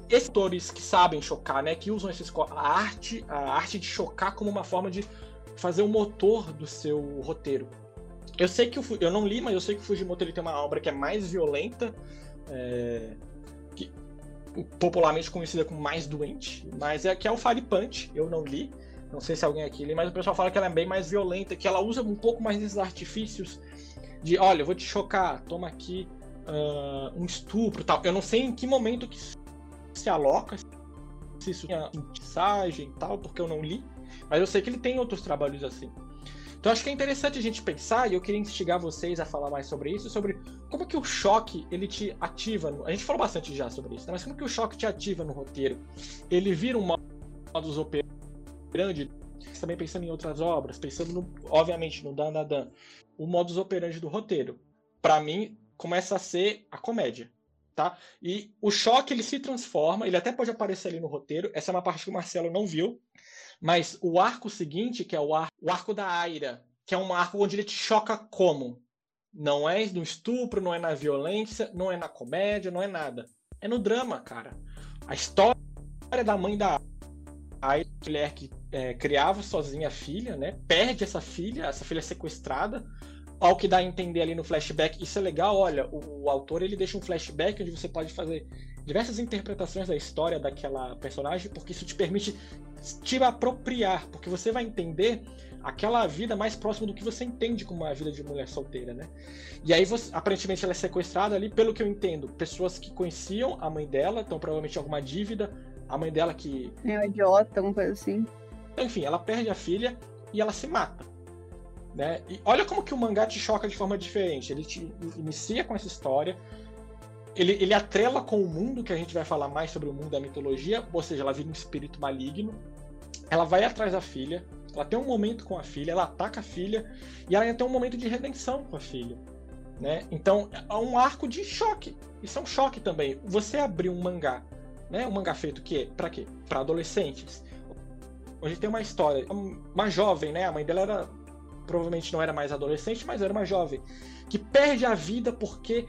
Esses atores que sabem chocar, né? Que usam esses, a arte, a arte de chocar como uma forma de fazer o motor do seu roteiro. Eu sei que o, eu não li, mas eu sei que o Fujimoto ele tem uma obra que é mais violenta, é, que, popularmente conhecida como mais doente, mas é que é o Fire Punch. Eu não li, não sei se alguém aqui lê, mas o pessoal fala que ela é bem mais violenta, que ela usa um pouco mais desses artifícios de, olha, eu vou te chocar, toma aqui uh, um estupro, tal. Eu não sei em que momento que se aloca, se isso mensagem e tal, porque eu não li. Mas eu sei que ele tem outros trabalhos assim. Então acho que é interessante a gente pensar, e eu queria instigar vocês a falar mais sobre isso, sobre como que o choque ele te ativa. No... A gente falou bastante já sobre isso, né? mas como que o choque te ativa no roteiro? Ele vira um modus operandi, também pensando em outras obras, pensando, no, obviamente, no Dan Dan Dan, o modus operandi do roteiro. Para mim, começa a ser a comédia. Tá? E o choque ele se transforma, ele até pode aparecer ali no roteiro. Essa é uma parte que o Marcelo não viu, mas o arco seguinte, que é o arco, o arco da Aira, que é um arco onde ele te choca como? Não é no estupro, não é na violência, não é na comédia, não é nada. É no drama, cara. A história da mãe da Aira, mulher que é, criava sozinha a filha, né? Perde essa filha, essa filha é sequestrada. Ao que dá a entender ali no flashback, isso é legal, olha, o, o autor ele deixa um flashback onde você pode fazer diversas interpretações da história daquela personagem, porque isso te permite te apropriar, porque você vai entender aquela vida mais próxima do que você entende como uma vida de mulher solteira, né? E aí, você, aparentemente, ela é sequestrada ali, pelo que eu entendo, pessoas que conheciam a mãe dela, então provavelmente alguma dívida, a mãe dela que. É um idiota, alguma coisa assim. Enfim, ela perde a filha e ela se mata. Né? E olha como que o mangá te choca de forma diferente. Ele te inicia com essa história, ele, ele atrela com o mundo, que a gente vai falar mais sobre o mundo da mitologia, ou seja, ela vira um espírito maligno. Ela vai atrás da filha, ela tem um momento com a filha, ela ataca a filha, e ela tem um momento de redenção com a filha. Né? Então, é um arco de choque. Isso é um choque também. Você abrir um mangá, né? Um mangá feito que para quê? Para adolescentes. Hoje tem uma história, uma jovem, né? A mãe dela era provavelmente não era mais adolescente, mas era uma jovem que perde a vida porque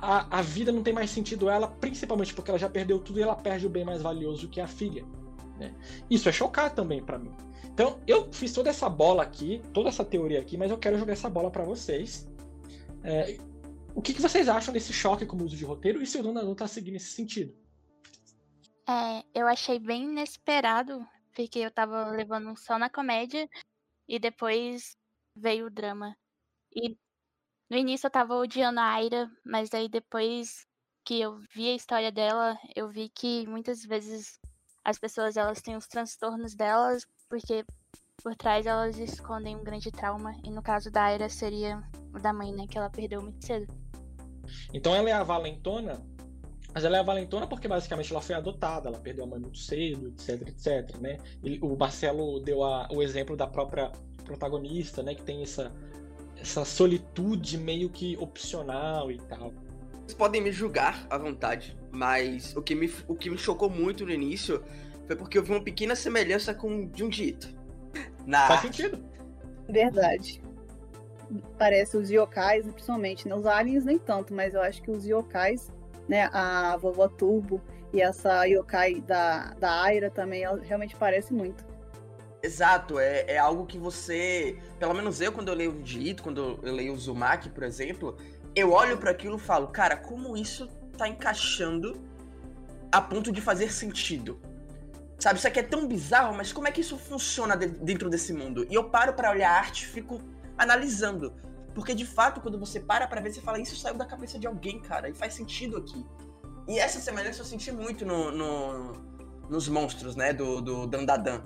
a, a vida não tem mais sentido ela, principalmente porque ela já perdeu tudo e ela perde o bem mais valioso que a filha. Né? Isso é chocar também para mim. Então, eu fiz toda essa bola aqui, toda essa teoria aqui, mas eu quero jogar essa bola para vocês. É, o que, que, vocês acham desse choque com o uso de roteiro e se o Dona tá seguindo nesse sentido? É, eu achei bem inesperado, porque eu tava levando só na comédia e depois veio o drama. E no início eu tava odiando a Aira, mas aí depois que eu vi a história dela, eu vi que muitas vezes as pessoas elas têm os transtornos delas porque por trás elas escondem um grande trauma e no caso da Aira seria o da mãe, né, que ela perdeu muito cedo. Então ela é a valentona, mas ela é a valentona porque basicamente ela foi adotada, ela perdeu a mãe muito cedo, etc, etc, né? Ele, o Marcelo deu a, o exemplo da própria protagonista, né, que tem essa essa solitude meio que opcional e tal. Vocês podem me julgar à vontade, mas o que me, o que me chocou muito no início foi porque eu vi uma pequena semelhança com Junji Ito. Na Faz sentido. Verdade. Parece os yokais, principalmente, né? Os aliens nem tanto, mas eu acho que os yokais, né? A vovó Turbo e essa yokai da, da Aira também, realmente parece muito. Exato, é, é algo que você. Pelo menos eu, quando eu leio o Dito, quando eu leio o Zumaki, por exemplo, eu olho para aquilo e falo, cara, como isso tá encaixando a ponto de fazer sentido? Sabe, isso aqui é tão bizarro, mas como é que isso funciona de, dentro desse mundo? E eu paro para olhar a arte e fico analisando. Porque de fato, quando você para pra ver, você fala, isso saiu da cabeça de alguém, cara, e faz sentido aqui. E essa semelhança eu senti muito no, no nos monstros, né, do, do Dandadan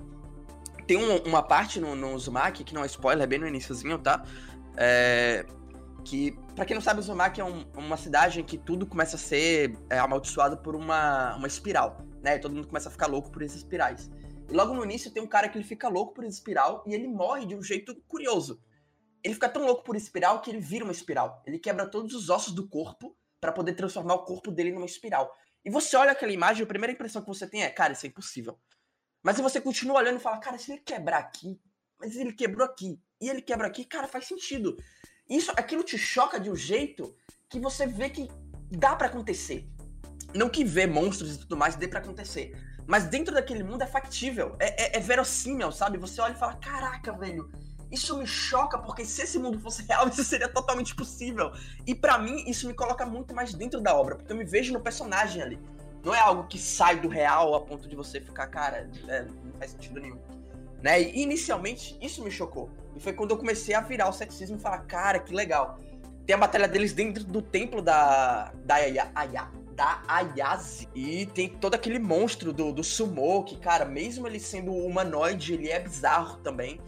tem um, uma parte no, no Uzumaki, que não é spoiler, é bem no iníciozinho, tá? É, que, para quem não sabe, Uzumaki é um, uma cidade em que tudo começa a ser é, amaldiçoado por uma, uma espiral, né? Todo mundo começa a ficar louco por esses espirais. E logo no início tem um cara que ele fica louco por espiral e ele morre de um jeito curioso. Ele fica tão louco por espiral que ele vira uma espiral. Ele quebra todos os ossos do corpo para poder transformar o corpo dele numa espiral. E você olha aquela imagem, a primeira impressão que você tem é, cara, isso é impossível. Mas se você continua olhando e fala, cara, se ele quebrar aqui, mas ele quebrou aqui, e ele quebra aqui, cara, faz sentido. Isso, aquilo te choca de um jeito que você vê que dá para acontecer. Não que ver monstros e tudo mais dê para acontecer. Mas dentro daquele mundo é factível, é, é, é verossímil, sabe? Você olha e fala, caraca, velho, isso me choca, porque se esse mundo fosse real, (laughs) isso seria totalmente possível. E para mim, isso me coloca muito mais dentro da obra, porque eu me vejo no personagem ali. Não é algo que sai do real a ponto de você ficar, cara, é, não faz sentido nenhum. Né? E inicialmente isso me chocou. E foi quando eu comecei a virar o sexismo e falar, cara, que legal. Tem a batalha deles dentro do templo da, da Aya, Aya da Ayase. E tem todo aquele monstro do, do sumo, que, cara, mesmo ele sendo humanoide, ele é bizarro também.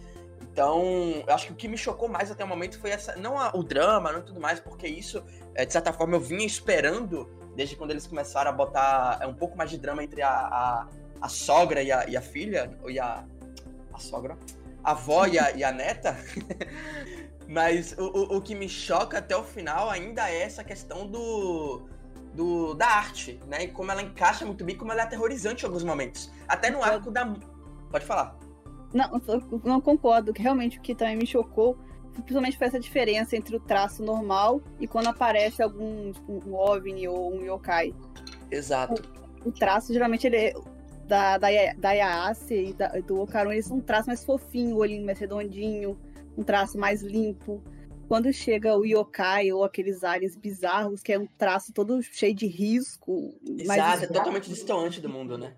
Então, eu acho que o que me chocou mais até o momento foi essa. Não a, o drama, não tudo mais, porque isso, é, de certa forma, eu vinha esperando desde quando eles começaram a botar é, um pouco mais de drama entre a, a, a sogra e a, e a filha, e a. A sogra? A avó e a, e a neta. (laughs) Mas o, o, o, que me choca até o final ainda é essa questão do, do da arte, né? E como ela encaixa muito bem, como ela é aterrorizante em alguns momentos. Até no arco da. Pode falar. Não, não concordo. Realmente o que também me chocou, principalmente foi essa diferença entre o traço normal e quando aparece algum tipo, um OVNI ou um yokai. Exato. O, o traço, geralmente, ele é, da, da, da Yaase e da, do Okarun, eles são um traço mais fofinho, o olhinho mais redondinho, um traço mais limpo. Quando chega o yokai ou aqueles aliens bizarros, que é um traço todo cheio de risco. Exato, é totalmente distante do mundo, né?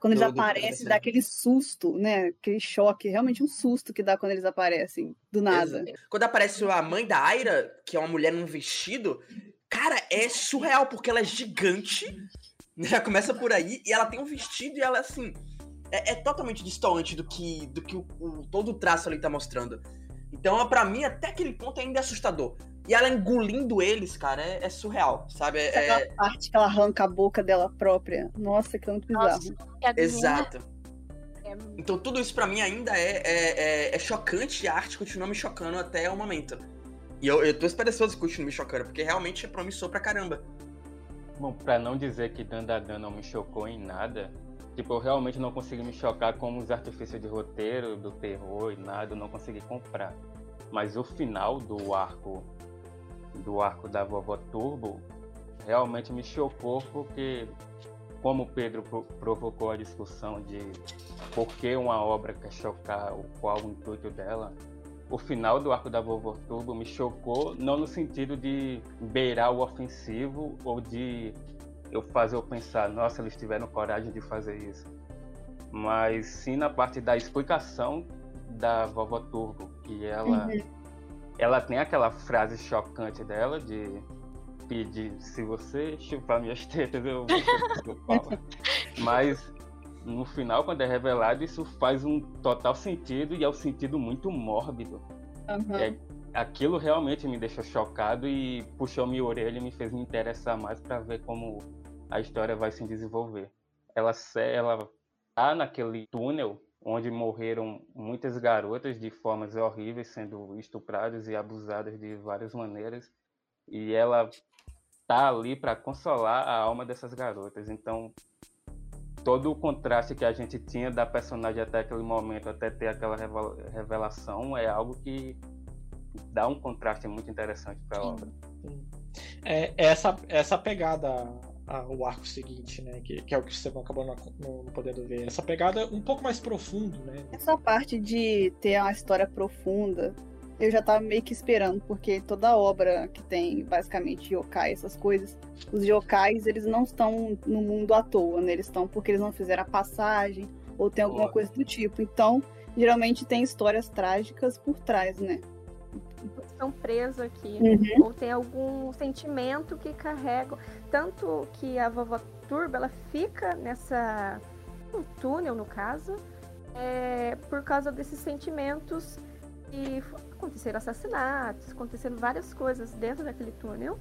Quando eles aparecem, dá aquele susto, né? Aquele choque, realmente um susto que dá quando eles aparecem, do nada. Quando aparece a mãe da Aira, que é uma mulher num vestido, cara, é surreal, porque ela é gigante, já começa por aí, e ela tem um vestido e ela, assim, é, é totalmente distante do que, do que o, o, todo o traço ali tá mostrando. Então, para mim, até aquele ponto ainda é assustador. E ela engolindo eles, cara, é, é surreal, sabe? É, Aquela é parte que ela arranca a boca dela própria. Nossa, que é muito bizarro. Nossa, Exato. É então tudo isso para mim ainda é, é, é, chocante e a arte continua me chocando até o momento. E eu, eu tô esperançoso que continue me chocando, porque realmente é promissor pra caramba. Bom, pra não dizer que Dandadan não me chocou em nada, tipo, eu realmente não consegui me chocar com os artifícios de roteiro, do terror e nada, eu não consegui comprar. Mas o final do arco do arco da vovó Turbo realmente me chocou porque como o Pedro provocou a discussão de por que uma obra quer chocar, qual o intuito dela, o final do arco da vovó Turbo me chocou, não no sentido de beirar o ofensivo ou de eu fazer eu pensar, nossa, eles tiveram coragem de fazer isso. Mas sim na parte da explicação da vovó Turbo, que ela uhum ela tem aquela frase chocante dela de pedir se você chupar minhas (laughs) tetas, eu vou Mas no final, quando é revelado, isso faz um total sentido e é um sentido muito mórbido. Uhum. É, aquilo realmente me deixou chocado e puxou minha orelha e me fez me interessar mais para ver como a história vai se desenvolver. Ela, ela tá naquele túnel onde morreram muitas garotas de formas horríveis, sendo estupradas e abusadas de várias maneiras, e ela tá ali para consolar a alma dessas garotas. Então, todo o contraste que a gente tinha da personagem até aquele momento, até ter aquela revelação, é algo que dá um contraste muito interessante para a obra. É, essa, essa pegada a, o arco seguinte, né? Que, que é o que você acabou não, não, podendo ver. Essa pegada um pouco mais profundo, né? Essa parte de ter uma história profunda, eu já tava meio que esperando, porque toda obra que tem basicamente yokai, essas coisas, os yokais, eles não estão no mundo à toa, né? Eles estão porque eles não fizeram a passagem ou tem alguma Boa. coisa do tipo. Então, geralmente tem histórias trágicas por trás, né? Estão presos aqui, uhum. ou tem algum sentimento que carregam. Tanto que a vovó Turba, ela fica nessa. um túnel, no caso, é, por causa desses sentimentos e aconteceram assassinatos, aconteceram várias coisas dentro daquele túnel.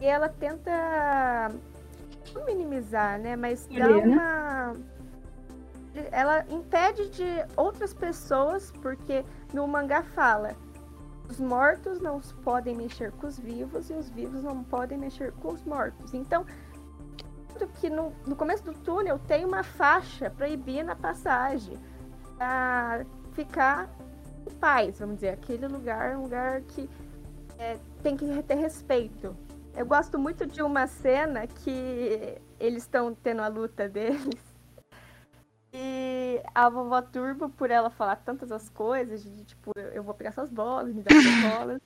E ela tenta não minimizar, né? Mas dar né? uma. Ela impede de outras pessoas, porque no mangá fala os mortos não podem mexer com os vivos e os vivos não podem mexer com os mortos. Então, que no, no começo do túnel tem uma faixa proibida a passagem para ficar em paz, vamos dizer, aquele lugar é um lugar que é, tem que ter respeito. Eu gosto muito de uma cena que eles estão tendo a luta deles a vovó Turbo, por ela falar tantas as coisas, de tipo, eu vou pegar suas bolas, me dá suas (laughs) bolas.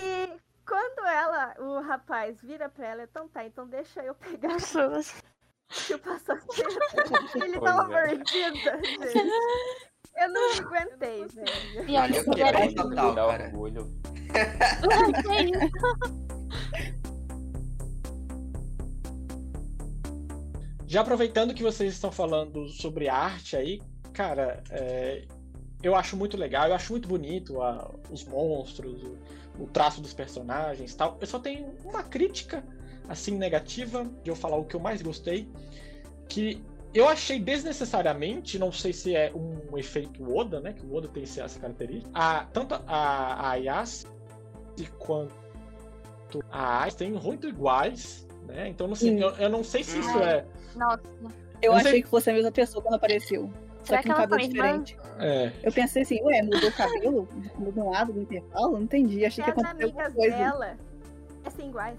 e quando ela, o rapaz vira pra ela, então tá, então deixa eu pegar (laughs) as suas. (laughs) Que eu passo a Ele dá uma mordida, gente. Eu não aguentei, gente. E olha, eu quebrei total, cara. É. Já aproveitando que vocês estão falando sobre arte aí, cara, é, eu acho muito legal, eu acho muito bonito a, os monstros, o, o, traço dos personagens tal. Eu só tenho uma crítica, assim, negativa, de eu falar o que eu mais gostei, que eu achei desnecessariamente, não sei se é um efeito Oda, né? Que o Oda tem essa característica. A, tanto a, a Yas quanto a Ais têm muito iguais, né? Então, sei, eu, eu, não sei se isso é. Nossa. Eu não achei sei... que fosse a mesma pessoa quando apareceu. Será só que um cabelo diferente. É. Eu pensei assim, ué, mudou o cabelo? Mudou um lado do intervalo? Não entendi. Achei que aconteceu alguma coisa. Dela é assim, iguais.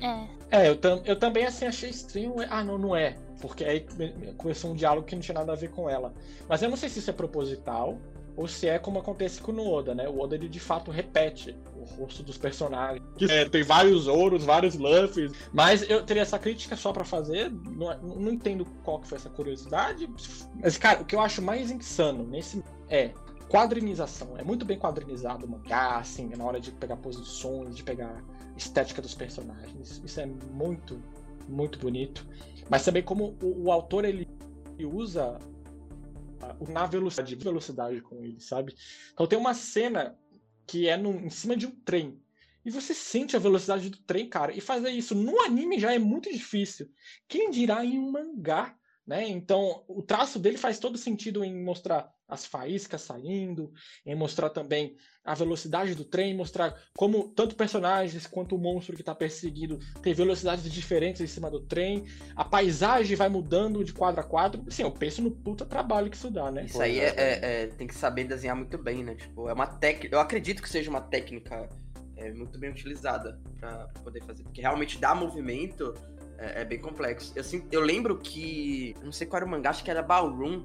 É. É, eu, tam, eu também assim achei estranho. Ah, não, não é. Porque aí começou um diálogo que não tinha nada a ver com ela. Mas eu não sei se isso é proposital ou se é como acontece com o Oda, né? O Oda ele de fato repete o rosto dos personagens. É, tem vários ouros, vários Luffys. Mas eu teria essa crítica só para fazer. Não, não entendo qual que foi essa curiosidade. Mas, cara, o que eu acho mais insano nesse é quadrinização. É muito bem quadrinizado o mangá, assim, na hora de pegar posições, de pegar estética dos personagens. Isso é muito, muito bonito. Mas também como o, o autor ele usa na velocidade, velocidade com ele, sabe? Então tem uma cena que é no, em cima de um trem. E você sente a velocidade do trem, cara. E fazer isso no anime já é muito difícil. Quem dirá em um mangá? Né? Então, o traço dele faz todo sentido em mostrar as faíscas saindo, em mostrar também a velocidade do trem, mostrar como tanto personagens quanto o monstro que está perseguido tem velocidades diferentes em cima do trem, a paisagem vai mudando de quadro a quadro. Assim, eu penso no puta trabalho que isso dá, né? Isso aí é, é, é, tem que saber desenhar muito bem, né? Tipo, é uma técnica. Eu acredito que seja uma técnica é, muito bem utilizada para poder fazer, porque realmente dá movimento é, é, bem complexo. Eu, assim, eu lembro que. Não sei qual era o mangá, acho que era Ballroom.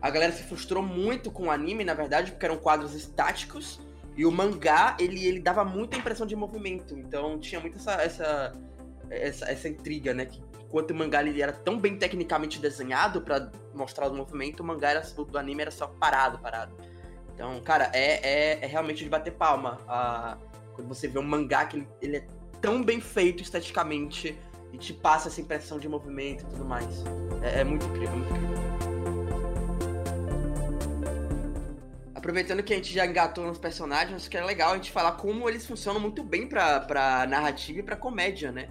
A galera se frustrou muito com o anime, na verdade, porque eram quadros estáticos. E o mangá, ele, ele dava muita impressão de movimento. Então tinha muito essa, essa, essa, essa intriga, né? Que enquanto o mangá ele era tão bem tecnicamente desenhado para mostrar o movimento, o mangá era, do anime era só parado, parado. Então, cara, é, é, é realmente de bater palma. A, quando você vê um mangá que ele, ele é tão bem feito esteticamente e te passa essa impressão de movimento e tudo mais. É, é muito incrível, muito incrível. Aproveitando que a gente já engatou nos personagens, acho que é legal a gente falar como eles funcionam muito bem pra, pra narrativa e pra comédia, né?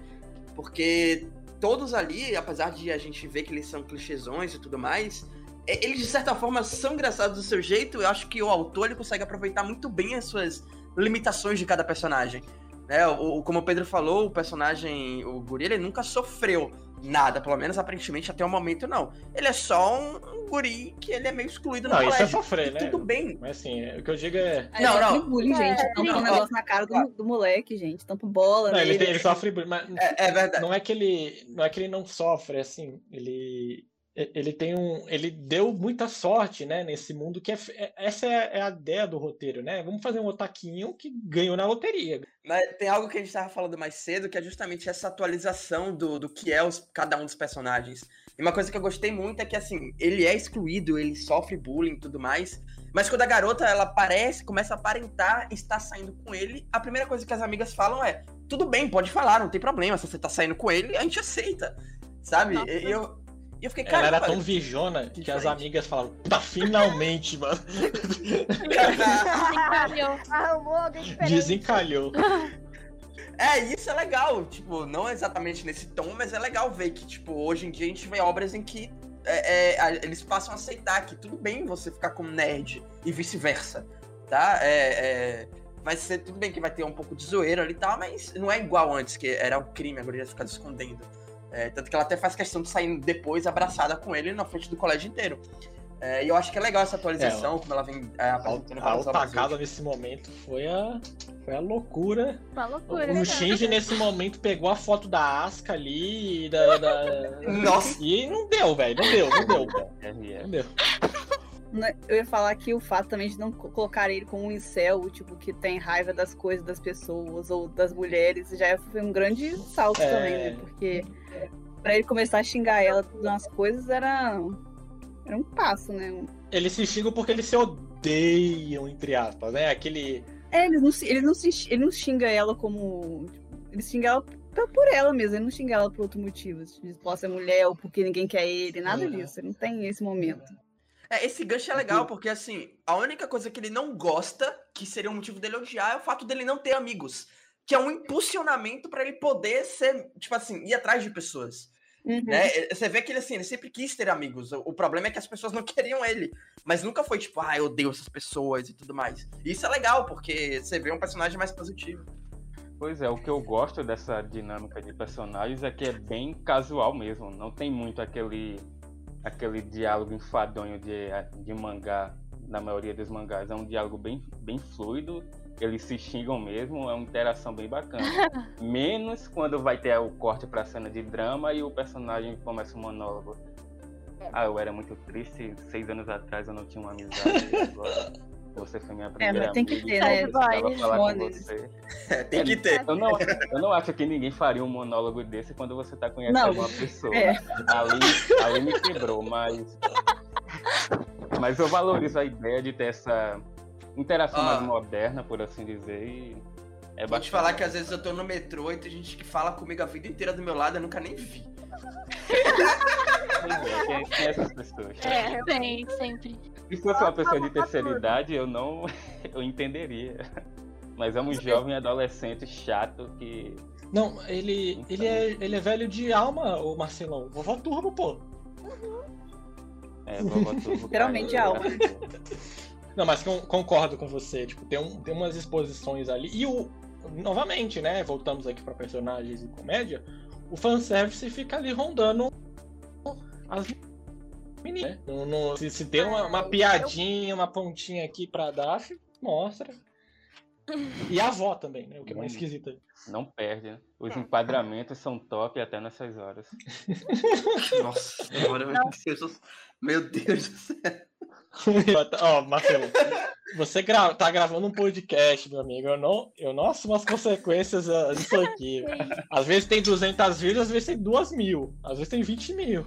Porque todos ali, apesar de a gente ver que eles são clichêsões e tudo mais, eles de certa forma são engraçados do seu jeito. Eu acho que o autor ele consegue aproveitar muito bem as suas limitações de cada personagem. Né? O, como o Pedro falou, o personagem, o guri, ele nunca sofreu nada, pelo menos aparentemente até o momento não. Ele é só um guri que ele é meio excluído no não, colégio. Isso é sofrer, né? Tudo bem. Mas assim, o que eu digo é... é não, não. bullying, gente. É, tampa um negócio na cara do, do moleque, gente. Tampa bola não, ele, tem, ele sofre bullying, mas é, é, verdade. não é que ele não é que ele não sofre, assim, ele ele tem um ele deu muita sorte né nesse mundo que é, é essa é, é, a ideia do roteiro né vamos fazer um otaquinho que ganhou na loteria mas tem algo que a gente estava falando mais cedo que é justamente essa atualização do, do que é os, cada um dos personagens e uma coisa que eu gostei muito é que assim ele é excluído ele sofre bullying e tudo mais mas quando a garota ela aparece começa a aparentar estar saindo com ele a primeira coisa que as amigas falam é tudo bem pode falar não tem problema se você tá saindo com ele a gente aceita sabe Nossa. eu e eu fiquei, cara. Ela era tão viejona que, que as amigas falaram, tá finalmente, mano. Desencalhou. Arrumou alguém diferente. Desencalhou. É, isso é legal, tipo, não exatamente nesse tom, mas é legal ver que, tipo, hoje em dia a gente vê obras em que é, é, eles passam a aceitar que tudo bem você ficar como nerd e vice-versa, tá? É, é, vai ser tudo bem que vai ter um pouco de zoeira ali e tal, mas não é igual antes, que era um crime, agora ia ficar escondendo. É, tanto que ela até faz questão de sair depois abraçada com ele na frente do colégio inteiro. É, e eu acho que é legal essa atualização, é, como ela vem é, apresentando A nesse momento foi a, foi a loucura. Uma loucura. O, o Shinji, nesse momento, pegou a foto da Asuka ali. Da, da... (laughs) Nossa! E não deu, velho. Não deu, não deu. Não deu. Né, eu ia falar que o fato também de não colocar ele como um incel, tipo, que tem raiva das coisas das pessoas ou das mulheres, já foi um grande salto é... também, né? Porque pra ele começar a xingar ela nas coisas era, era um passo, né? Eles se xingam porque eles se odeiam, entre aspas, né? Aquele. É, eles não, ele não, se, ele não xinga ela como. Ele xinga ela por ela mesmo, ele não xinga ela por outro motivo. Se possa ser mulher ou porque ninguém quer ele, nada uhum. disso. Ele não tem esse momento. É, esse gancho é legal porque, assim, a única coisa que ele não gosta, que seria um motivo dele odiar, é o fato dele não ter amigos. Que é um impulsionamento para ele poder ser, tipo assim, ir atrás de pessoas. Uhum. Né? Você vê que ele, assim, ele sempre quis ter amigos. O problema é que as pessoas não (laughs) queriam ele. Mas nunca foi tipo, ah, eu odeio essas pessoas e tudo mais. E isso é legal, porque você vê um personagem mais positivo. Pois é, o que eu gosto dessa dinâmica de personagens é que é bem casual mesmo. Não tem muito aquele, aquele diálogo enfadonho de, de mangá, na maioria dos mangás. É um diálogo bem, bem fluido eles se xingam mesmo, é uma interação bem bacana. (laughs) Menos quando vai ter o corte pra cena de drama e o personagem começa o monólogo. É. Ah, eu era muito triste, seis anos atrás eu não tinha uma amizade, (laughs) agora você foi minha é, primeira é, mas tem que ter, né? Vai, falar com você. É, tem que ter. Eu não, eu não acho que ninguém faria um monólogo desse quando você tá conhecendo não, uma pessoa. É. Ali, ali me quebrou, mas... Mas eu valorizo a ideia de ter essa interação ah. mais moderna, por assim dizer, e é Vou te falar que às vezes eu tô no metrô e tem gente que fala comigo a vida inteira do meu lado, eu nunca nem vi. é, tem, essas pessoas. É, tem, sempre. Se fosse uma pessoa de terceira idade, eu não (laughs) eu entenderia. Mas é um jovem adolescente chato que. Não, ele, ele, é, ele é velho de alma, o Marcelão. Vovó Turbo, pô. É, vovó Turbo. Literalmente alma. Não, mas concordo com você. Tipo, tem, um, tem umas exposições ali. E o. Novamente, né? Voltamos aqui para personagens e comédia. O fanservice fica ali rondando as meninas. Né? No, no, se, se tem uma, uma piadinha, uma pontinha aqui pra Daphne, mostra. E a avó também, né? O que é mais esquisito. Não perde, né? Os enquadramentos são top até nessas horas. (laughs) Nossa, Deus, meu Deus do céu. Ó, oh, Marcelo, você gra tá gravando um podcast, meu amigo. Eu não, eu não assumo as consequências ah, disso aqui. (laughs) Às vezes tem 200 vídeos, às vezes tem 2 mil, às vezes tem 20 mil.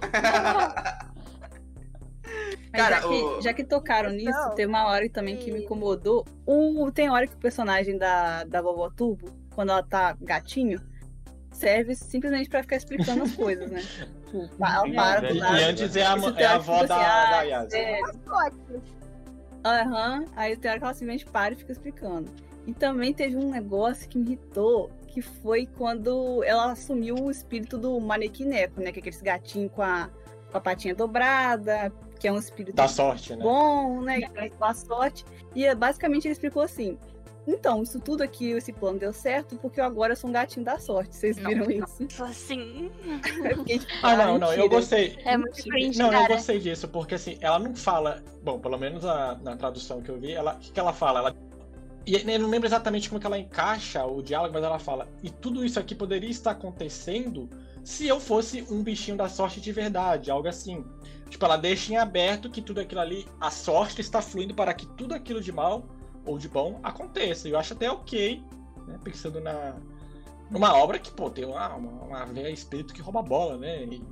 Cara, já, que, o... já que tocaram nisso, não. tem uma hora também que me incomodou. O, tem hora que o personagem da, da vovó Turbo, quando ela tá gatinho, serve simplesmente pra ficar explicando as coisas, né? (laughs) Tipo, para, para, e, e antes é a, é a avó tipo da, assim, da Yas. É... Aham, uhum. aí tem hora que ela simplesmente para e fica explicando. E também teve um negócio que me irritou, que foi quando ela assumiu o espírito do manequineco, né? Que é aquele gatinho com a, com a patinha dobrada, que é um espírito da sorte, né? bom, né? Da sorte. E basicamente ele explicou assim: então, isso tudo aqui, esse plano deu certo porque eu agora sou um gatinho da sorte. Vocês viram não, isso? Assim. (laughs) Tipo, ah, não, não, eu gostei. É muito cringe, Não, cara. eu gostei disso, porque assim, ela não fala. Bom, pelo menos a, na tradução que eu vi, ela, o que, que ela fala? Ela e eu não lembro exatamente como que ela encaixa o diálogo, mas ela fala: e tudo isso aqui poderia estar acontecendo se eu fosse um bichinho da sorte de verdade, algo assim. Tipo, ela deixa em aberto que tudo aquilo ali, a sorte está fluindo para que tudo aquilo de mal ou de bom aconteça. Eu acho até ok, né, pensando na numa obra que, pô, tem uma, uma, uma velha espírito que rouba bola, né? E...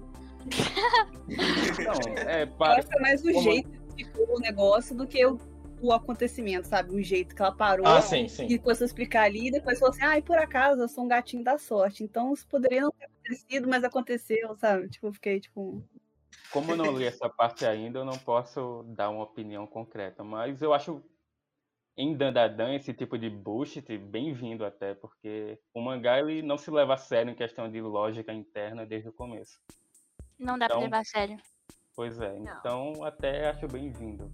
Não, é, para... Eu acho que é mais o Como... jeito que ficou o negócio do que o, o acontecimento, sabe? O jeito que ela parou ah, sim, sim. e começou a explicar ali, e depois falou assim, ah, e por acaso eu sou um gatinho da sorte. Então isso poderia não ter acontecido, mas aconteceu, sabe? Tipo, eu fiquei tipo. Como eu não li essa parte ainda, eu não posso dar uma opinião concreta, mas eu acho em Dandadan esse tipo de bullshit bem-vindo até, porque o mangá ele não se leva a sério em questão de lógica interna desde o começo. Não dá então, pra levar a sério. Pois é, não. então até acho bem-vindo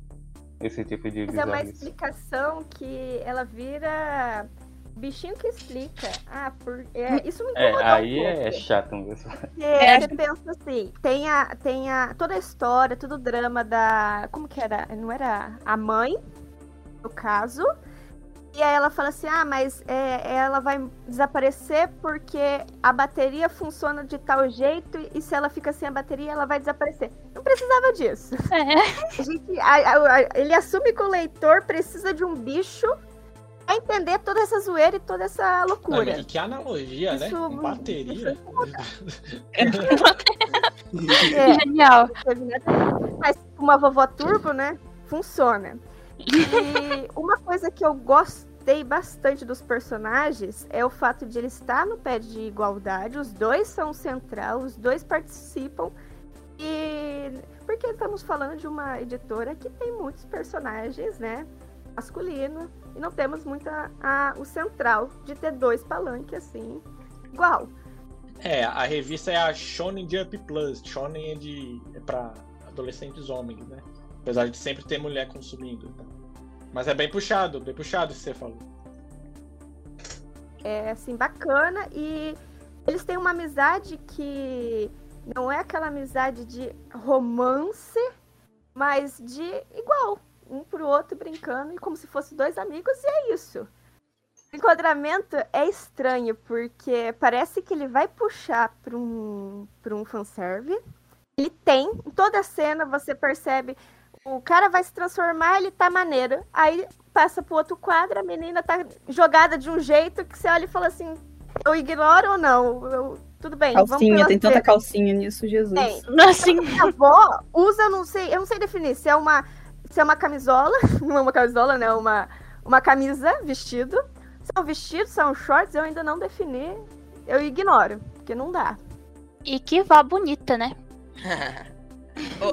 esse tipo de Mas é uma explicação que ela vira bichinho que explica. Ah, por... É, isso me é, incomoda é, Aí um é chato mesmo. (laughs) É, você pensa assim, tem a, tem a, toda a história, todo o drama da... Como que era? Não era a mãe no caso. E aí ela fala assim: ah, mas é, ela vai desaparecer porque a bateria funciona de tal jeito e se ela fica sem a bateria, ela vai desaparecer. Não precisava disso. É. A gente, a, a, a, ele assume que o leitor precisa de um bicho pra entender toda essa zoeira e toda essa loucura. e que analogia, né? isso, né? Com bateria. (laughs) é, Genial. Mas uma vovó turbo, né? Funciona. E uma coisa que eu gostei bastante dos personagens é o fato de ele estar no pé de igualdade, os dois são central, os dois participam e porque estamos falando de uma editora que tem muitos personagens, né, masculino e não temos muita a, o central de ter dois palanques assim igual. É, a revista é a Shonen Jump Plus. Shonen é de é para adolescentes homens, né? Apesar de sempre ter mulher consumindo. Então. Mas é bem puxado, bem puxado isso que você falou. É assim bacana e eles têm uma amizade que não é aquela amizade de romance, mas de igual, um pro outro brincando e como se fossem dois amigos e é isso. O enquadramento é estranho, porque parece que ele vai puxar para um, pra um fanservice. Ele tem, em toda a cena você percebe, o cara vai se transformar, ele tá maneiro. Aí passa pro outro quadro, a menina tá jogada de um jeito que você olha e fala assim, eu ignoro ou não? Eu, tudo bem, calcinha, tem tanta calcinha nisso, Jesus. Tem. Assim, a avó usa, eu não sei, eu não sei definir se é uma se é uma camisola, (laughs) não é uma camisola, né? Uma, uma camisa, vestido, são vestidos, são shorts, eu ainda não defini. Eu ignoro, porque não dá. E que vó bonita, né? (laughs)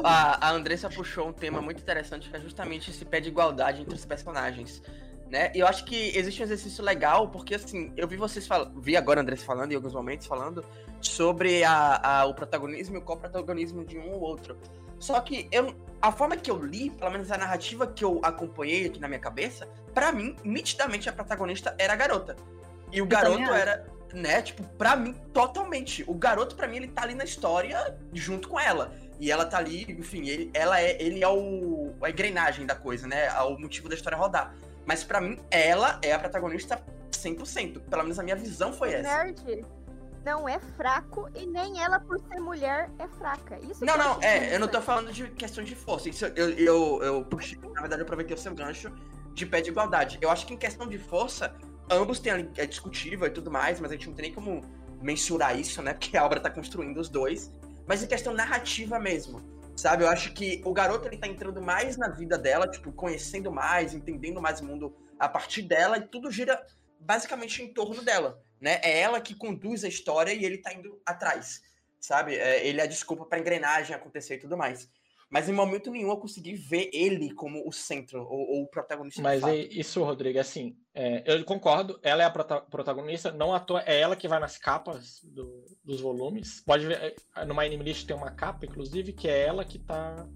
a, a Andressa puxou um tema muito interessante que é justamente esse pé de igualdade entre os personagens. Né? E eu acho que existe um exercício legal, porque assim, eu vi vocês falando, vi agora a Andressa falando em alguns momentos falando sobre a, a, o protagonismo e o co-protagonismo de um ou outro. Só que eu, a forma que eu li, pelo menos a narrativa que eu acompanhei aqui na minha cabeça, para mim, nitidamente a protagonista era a garota. E o eu garoto era, né, tipo, pra mim, totalmente. O garoto, para mim, ele tá ali na história junto com ela. E ela tá ali, enfim, ele, ela é, ele é o, a engrenagem da coisa, né? É o motivo da história rodar. Mas para mim, ela é a protagonista 100%. Pelo menos a minha visão foi essa. Nerd não é fraco e nem ela, por ser mulher, é fraca. Isso não, não, é, eu não tô falando de questões de força. Isso eu, eu, eu puxei, na verdade, eu aproveitei o seu gancho de pé de igualdade. Eu acho que em questão de força, ambos têm é discutível e tudo mais, mas a gente não tem nem como mensurar isso, né? Porque a obra tá construindo os dois. Mas em questão narrativa mesmo, sabe? Eu acho que o garoto ele tá entrando mais na vida dela, tipo, conhecendo mais, entendendo mais o mundo a partir dela, e tudo gira basicamente em torno dela né? É ela que conduz a história e ele tá indo atrás, sabe? É, ele é a desculpa pra engrenagem acontecer e tudo mais. Mas em momento nenhum eu consegui ver ele como o centro, ou, ou o protagonista. Mas isso, Rodrigo, assim, é, eu concordo, ela é a prota protagonista, não à toa, é ela que vai nas capas do, dos volumes. Pode ver, é, no My Anime List tem uma capa, inclusive, que é ela que tá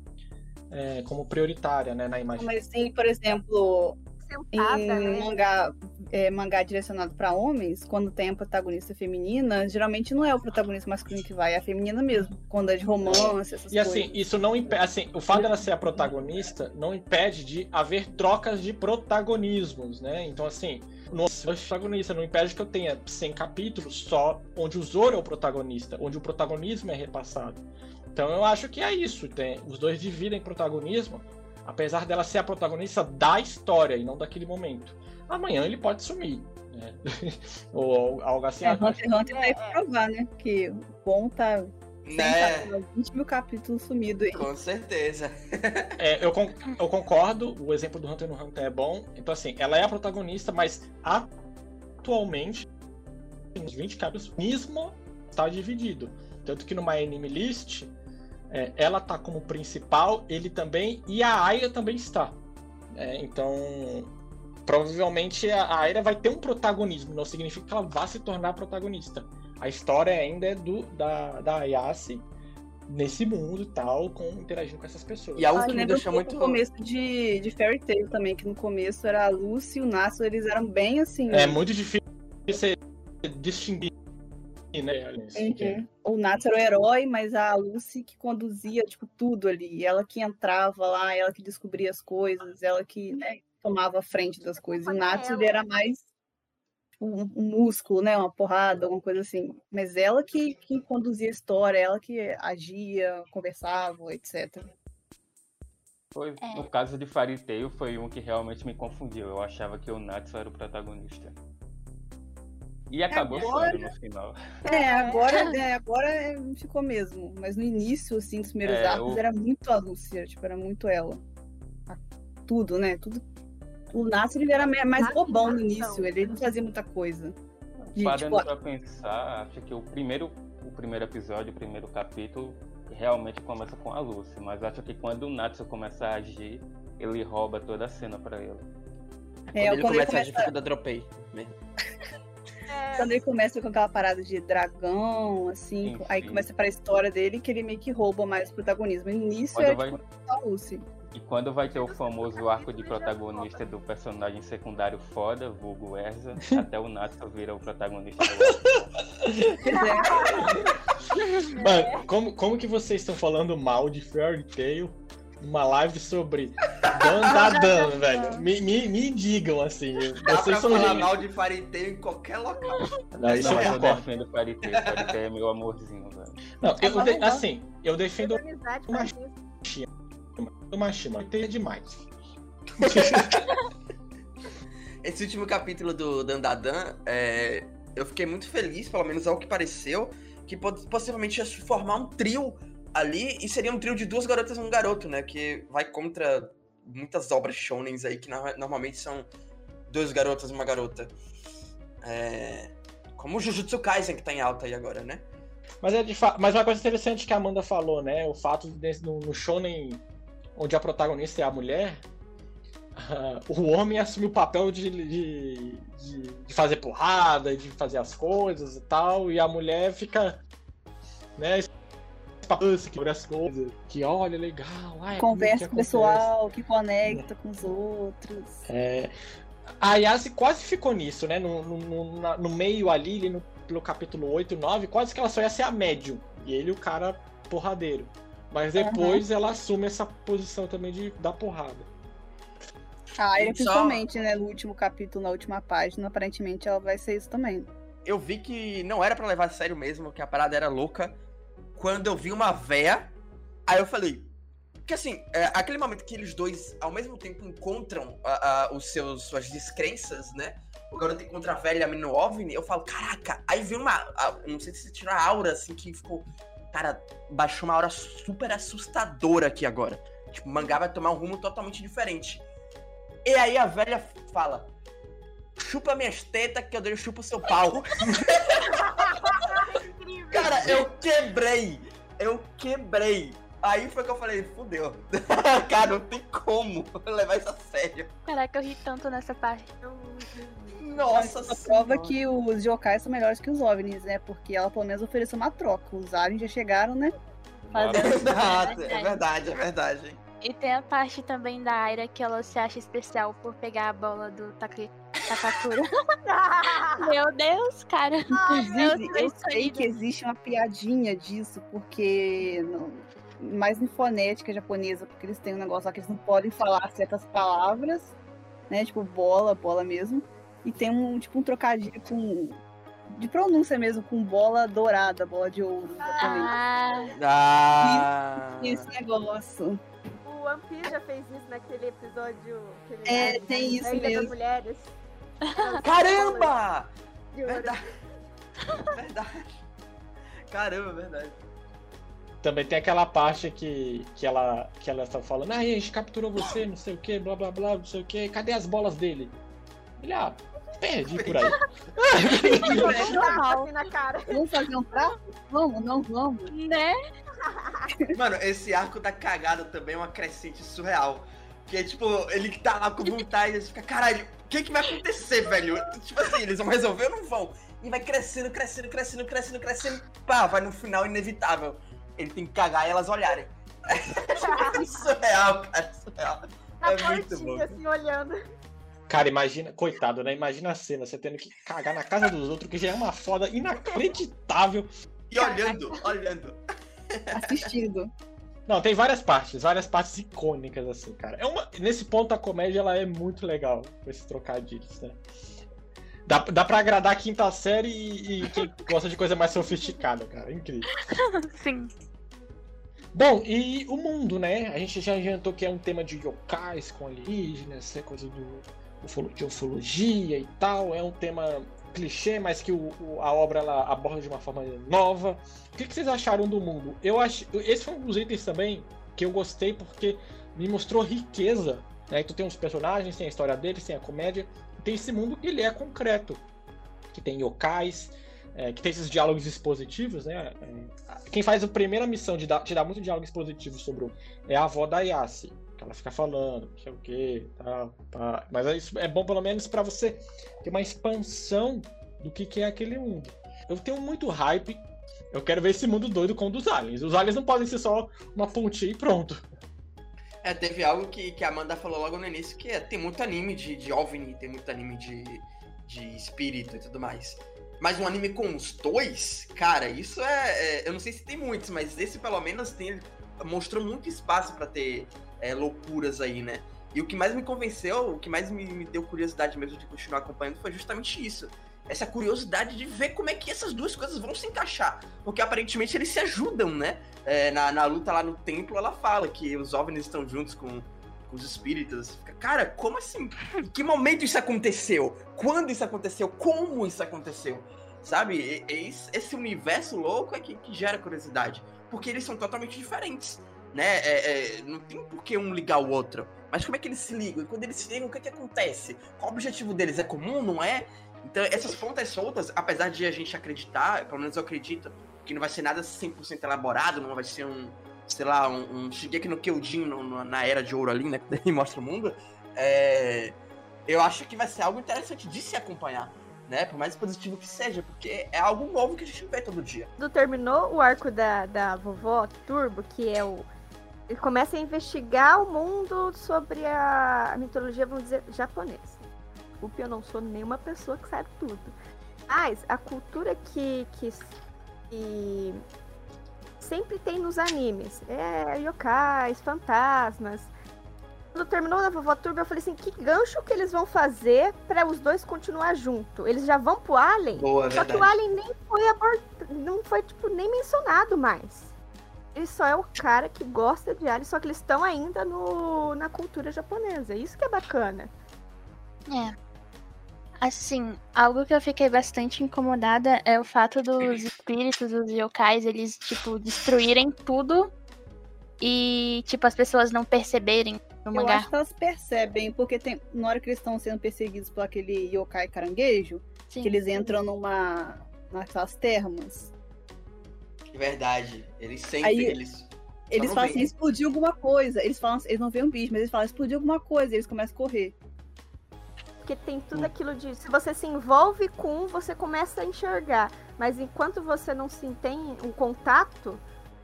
é, como prioritária, né, na imagem. Mas tem, por exemplo, sentada, em né? mangá, é, mangá direcionado para homens, quando tem a protagonista feminina, geralmente não é o protagonista masculino que vai, é a feminina mesmo. Quando é de romance, essas e, assim, coisas. E assim, isso não impede. Assim, o fato dela ser a protagonista não impede de haver trocas de protagonismos, né? Então, assim, no protagonista não impede que eu tenha 100 capítulos só onde o Zoro é o protagonista, onde o protagonismo é repassado. Então eu acho que é isso. Tem, os dois dividem protagonismo, apesar dela ser a protagonista da história e não daquele momento. Amanhã ele pode sumir, né? (laughs) Ou algo assim. É, Hunter Hunter vai provar, né? Que o bom tá né? 20 mil capítulos sumido aí. Com certeza. (laughs) é, eu, con eu concordo, o exemplo do Hunter no Hunter é bom. Então, assim, ela é a protagonista, mas atualmente, nos 20 capítulos, mesmo está dividido. Tanto que no My Anime List, é, ela tá como principal, ele também, e a Aya também está. É, então, provavelmente a Aira vai ter um protagonismo, não significa que ela vá se tornar protagonista. A história ainda é do, da, da Ayase nesse mundo e tal, com, interagindo com essas pessoas. E algo ah, que me deixou muito. No começo de, de Fairy Tail também, que no começo era a Lucy e o Natsu, eles eram bem assim. É muito difícil você distinguir né? Uhum. O Natsu era o herói, mas a Lucy que conduzia, tipo, tudo ali. Ela que entrava lá, ela que descobria as coisas, ela que né, tomava a frente das coisas. O Natsu era mais um, um, músculo, né? Uma porrada, alguma coisa assim. Mas ela que, que conduzia a história, ela que agia, conversava, etc. Foi, é. No caso de Fairy Tail, foi um que realmente me confundiu. Eu achava que o Natsu era o protagonista. E acabou agora, sendo no final. É, agora, é, agora ficou mesmo. Mas no início, assim, dos primeiros é, arcos, eu... era muito a Lúcia, tipo, era muito ela. Tudo, né? Tudo, O Natsu ele era mais bobão no início, ele não fazia muita coisa. Parando tipo... pra pensar, acho que o primeiro, o primeiro episódio, o primeiro capítulo, realmente começa com a Lucy, mas acho que quando o Natsu começa a agir, ele rouba toda a cena pra ele. É, quando ele começa, ele começa a agir, fica da dropei mesmo. É. Quando ele começa com aquela parada de dragão, assim, sim, aí sim. começa para a história dele que ele meio que rouba mais protagonismo. No início quando é vai... tipo a Lucy. E quando vai ter o famoso arco de protagonista do personagem secundário foda, vulgo Erza, (laughs) até o Natsu vira o protagonista do Mano, como, como que vocês estão falando mal de Fairy Tail uma live sobre Dan da Dan, velho. Me, me, me digam assim. Dá vocês pra são falar mal de Fariteio em qualquer local. Não, isso não, eu defendo Fariteio. Fariteio é meu amorzinho, velho. Não, eu, de, assim, eu defendo o machismo. O. Fariteio é demais. (laughs) Esse último capítulo do Dandadan, é, eu fiquei muito feliz, pelo menos ao que pareceu, que possivelmente ia formar um trio ali e seria um trio de duas garotas e um garoto, né? Que vai contra muitas obras shonens aí que normalmente são dois garotos e uma garota. É... Como o Jujutsu Kaisen que tá em alta aí agora, né? Mas, é de fa... Mas uma coisa interessante que a Amanda falou, né? O fato de no, no shonen onde a protagonista é a mulher, uh, (laughs) o homem assume o papel de, de, de, fazer porrada, de fazer as coisas e tal, e a mulher fica né, sobre as coisas, que olha, legal. Ai, Conversa com o pessoal, que conecta com os outros. É, a Yasi quase ficou nisso, né? No, no, no, no meio ali, no, pelo capítulo 8, 9, quase que ela só ia ser a médium. E ele o cara porradeiro. Mas depois uhum. ela assume essa posição também de dar porrada. Ah, e principalmente, né? No último capítulo, na última página, aparentemente ela vai ser isso também. Eu vi que não era para levar a sério mesmo, que a parada era louca quando eu vi uma véia, aí eu falei. Porque assim, é, aquele momento que eles dois, ao mesmo tempo, encontram a, a, os seus, suas descrenças, né? O garoto encontra a velha no OVNI, eu falo, caraca, aí vi uma. A, não sei se tirou a aura, assim, que ficou. Cara, baixou uma aura super assustadora aqui agora. Tipo, o mangá vai tomar um rumo totalmente diferente. E aí a velha fala: chupa minhas tetas que eu dei chupa o seu pau. (laughs) Cara, eu quebrei. Eu quebrei. Aí foi que eu falei, fudeu. (laughs) Cara, não tem como (laughs) levar isso a sério. Caraca, eu ri tanto nessa parte. Nossa Mas prova que os yokais são melhores que os OVNIs, né? Porque ela pelo menos ofereceu uma troca. Os aliens já chegaram, né? Fazendo... é verdade, é verdade. E tem a parte também da Aira que ela se acha especial por pegar a bola do Takakura. (laughs) Meu Deus, cara. Inclusive, eu, eu sei que existe uma piadinha disso, porque no, mais em fonética japonesa, porque eles têm um negócio lá que eles não podem falar certas palavras, né? Tipo bola, bola mesmo. E tem um tipo um trocadilho com de pronúncia mesmo, com bola dourada, bola de ouro. Ah. ah. esse negócio. One Piece já fez isso naquele episódio. é, tem isso mesmo. Das mulheres. (laughs) Caramba! Verdade. verdade. Caramba, verdade. Também tem aquela parte que, que ela que ela está falando, ah, a gente capturou você, não sei o que, blá blá blá, não sei o que, cadê as bolas dele? Ele, ah, perdi por aí. (laughs) Vamos fazer um prato? Vamos, não vamos. Né? Mano, esse arco da cagada também é uma crescente surreal. Que é tipo, ele que tá lá com vontade, e fica, caralho, o que que vai acontecer, velho? Tipo assim, eles vão resolver ou não vão? E vai crescendo, crescendo, crescendo, crescendo, crescendo. Pá, vai no final inevitável. Ele tem que cagar e elas olharem. (laughs) É surreal, cara, surreal. Na é muito bom. assim, olhando. Cara, imagina, coitado, né? Imagina a cena, você tendo que cagar na casa dos outros, que já é uma foda inacreditável. E olhando, olhando assistindo. Não, tem várias partes, várias partes icônicas, assim, cara. É uma, nesse ponto a comédia ela é muito legal, com esses trocadilhos, né? Dá, dá pra agradar a quinta série e, e quem gosta de coisa mais sofisticada, cara. É incrível. (laughs) Sim. Bom, e o mundo, né? A gente já adiantou que é um tema de yokais com alienígenas, é coisa do, de ufologia e tal. É um tema clichê, mas que o, o, a obra ela aborda de uma forma nova. O que, que, vocês acharam do mundo? Eu acho, esse foi um dos itens também que eu gostei porque me mostrou riqueza Né? Tu tem os personagens, tem a história deles, tem a comédia. Tem esse mundo que ele é concreto. Que tem yokais, é, que tem esses diálogos expositivos, né? É, quem faz a primeira missão de dar, de dar muito diálogo expositivo sobre o. é a avó da Yassi. Que ela fica falando, não sei o que, tal, tá. Mas é isso é bom pelo menos para você ter uma expansão do que, que é aquele mundo. Eu tenho muito hype. Eu quero ver esse mundo doido com o dos aliens. Os aliens não podem ser só uma pontinha e pronto. É, teve algo que, que a Amanda falou logo no início, que é, tem muito anime de, de OVNI, tem muito anime de, de espírito e tudo mais. Mas um anime com os dois, cara, isso é, é, Eu não sei se tem muitos, mas esse pelo menos tem, mostrou muito espaço para ter é, loucuras aí, né? E o que mais me convenceu, o que mais me, me deu curiosidade mesmo de continuar acompanhando foi justamente isso essa curiosidade de ver como é que essas duas coisas vão se encaixar. Porque aparentemente eles se ajudam, né? É, na, na luta lá no templo, ela fala que os OVNIs estão juntos com, com os espíritos. Cara, como assim? Em que momento isso aconteceu? Quando isso aconteceu? Como isso aconteceu? Sabe? esse universo louco é que, que gera curiosidade. Porque eles são totalmente diferentes. Né? É, é, não tem por que um ligar o outro. Mas como é que eles se ligam? E quando eles se ligam, o que, é que acontece? Qual o objetivo deles? É comum, não é? Então, essas pontas soltas, apesar de a gente acreditar, pelo menos eu acredito, que não vai ser nada 100% elaborado, não vai ser um, sei lá, um, um Shigeki no Kyojin no, no, na Era de Ouro ali, né, (laughs) que ele mostra o mundo, é, eu acho que vai ser algo interessante de se acompanhar. Né, por mais positivo que seja, porque é algo novo que a gente vê todo dia. Quando terminou o arco da, da vovó Turbo, que é o. Ele começa a investigar o mundo sobre a mitologia, vamos dizer, japonesa desculpe, eu não sou nenhuma pessoa que sabe tudo. Mas a cultura que, que, que sempre tem nos animes é yokais, fantasmas. Quando terminou na Vovó Turbo, eu falei assim: que gancho que eles vão fazer para os dois continuar junto? Eles já vão pro Alien? Boa, só verdade. que o Alien nem foi abordado, não foi tipo nem mencionado mais. Ele só é o cara que gosta de Alien, só que eles estão ainda no, na cultura japonesa. Isso que é bacana. É. Assim, algo que eu fiquei bastante incomodada é o fato dos espíritos, dos yokais, eles, tipo, destruírem tudo e, tipo, as pessoas não perceberem no mangá. Eu acho que elas percebem, porque tem, na hora que eles estão sendo perseguidos por aquele yokai caranguejo, Sim. que eles entram numa. naquelas termas. Verdade. Eles sempre. Aí, eles eles falam assim, explodiu alguma coisa. Eles falam, eles não veem um bicho, mas eles falam, explodiu alguma coisa, e eles começam a correr. Porque tem tudo hum. aquilo de. Se você se envolve com um, você começa a enxergar. Mas enquanto você não se tem um contato,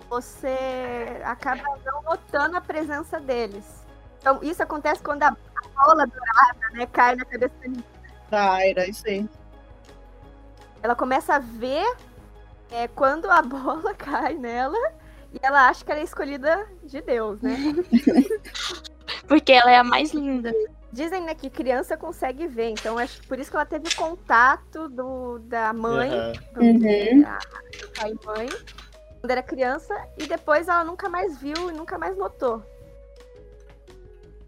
você acaba não notando a presença deles. Então, isso acontece quando a bola dourada né, cai na cabeça da menina. Tyra, isso aí. Ela começa a ver é, quando a bola (laughs) cai nela e ela acha que ela é escolhida de Deus, né? (laughs) Porque ela é a mais linda. Dizem, né, que criança consegue ver, então acho que por isso que ela teve contato do, da mãe, uhum. do, da pai e mãe, quando era criança, e depois ela nunca mais viu e nunca mais notou.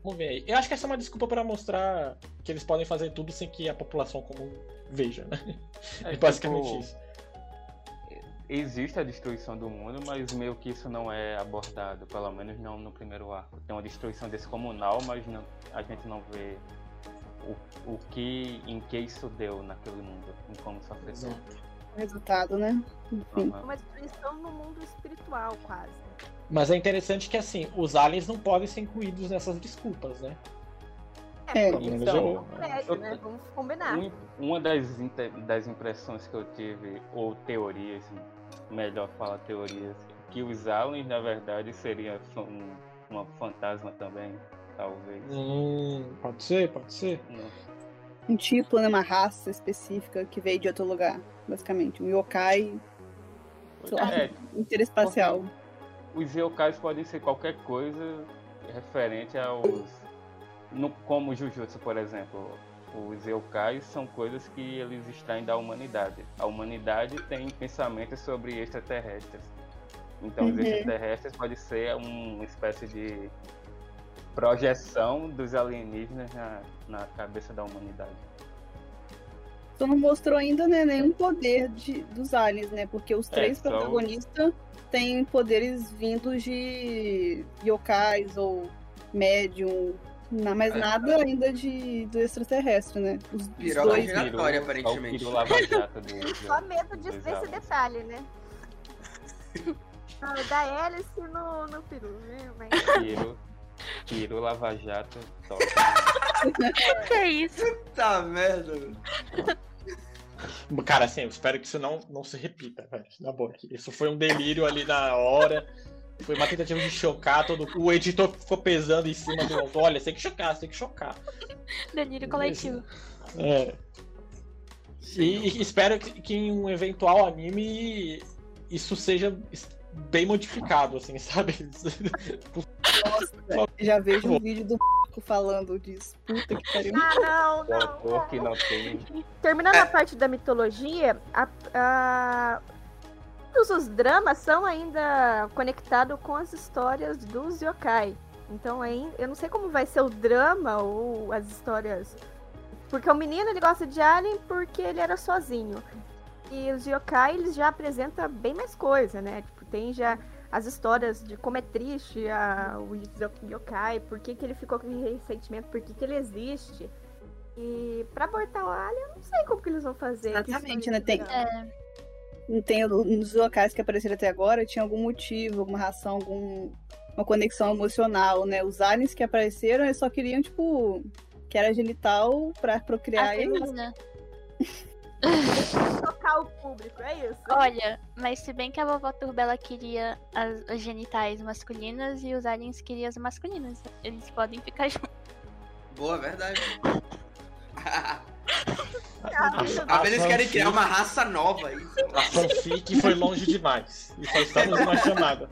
Vamos ver aí. Eu acho que essa é uma desculpa para mostrar que eles podem fazer tudo sem que a população comum veja, né? É, (laughs) basicamente tipo, isso existe a destruição do mundo, mas meio que isso não é abordado, pelo menos não no primeiro arco. Tem uma destruição descomunal, mas não, a gente não vê o, o que, em que isso deu naquele mundo, em como isso afetou. O resultado, né? Enfim. Uma destruição no mundo espiritual, quase. Mas é interessante que, assim, os aliens não podem ser incluídos nessas desculpas, né? É, então, prédio, né? Vamos combinar. Um, uma das, das impressões que eu tive, ou teorias, melhor falar teorias, que os aliens, na verdade, seriam um, uma fantasma também, talvez. Hum, pode ser, pode ser. Um tipo, né, uma raça específica que veio de outro lugar, basicamente. Um yokai, sei lá, é, interespacial. Os yokais podem ser qualquer coisa referente aos... No, como Jujutsu, por exemplo os yokais são coisas que eles extraem da humanidade. A humanidade tem pensamentos sobre extraterrestres. Então, uhum. os extraterrestres pode ser uma espécie de projeção dos alienígenas na, na cabeça da humanidade. Tu não mostrou ainda né, nenhum poder de, dos aliens, né? Porque os é, três é, protagonistas têm poderes vindos de yokais ou médium Não, mas nada ainda de, do extraterrestre, né? Os, Piroca dois... giratória, aparentemente. (laughs) Só medo de ver esse detalhe, né? (laughs) Ah, da hélice no, no peru, né? Mas... Piro, piro, lava-jato, top. (laughs) que é isso? Puta merda. Cara, assim, eu espero que isso não, não se repita, velho. Na boa. Isso foi um delírio ali na hora. Foi uma tentativa de chocar. Todo... O editor ficou pesando em cima do. Olha, tem que chocar, tem que chocar. Delírio coletivo. É. E, e espero que, que em um eventual anime isso seja bem modificado, assim, sabe? Nossa, já vejo um vídeo do (laughs) falando disso. Puta que pariu. Ah, não, não. que não tem. Terminando a parte da mitologia, a, a... todos os dramas são ainda conectados com as histórias dos yokai. Então eu não sei como vai ser o drama ou as histórias. Porque o menino ele gosta de Alien porque ele era sozinho. E os yokai eles já apresentam bem mais coisa, né? Tipo, tem já as histórias de como é triste a, o yokai, por que, que ele ficou com ressentimento, por que, que ele existe. E pra abortar o alien, eu não sei como que eles vão fazer. Exatamente, né? Tem, é... não tem nos locais que apareceram até agora, tinha algum motivo, alguma ração, algum uma conexão emocional, né? Os aliens que apareceram, eles só queriam, tipo, que era genital pra procriar. A eles (laughs) tocar o público, é isso? Olha, mas se bem que a vovó Turbela queria as, as genitais masculinas e os aliens queriam as masculinas. Eles podem ficar juntos. Boa, verdade. (laughs) Às eles querem criar uma raça nova aí. A fanfic foi longe demais. E só estamos numa chamada.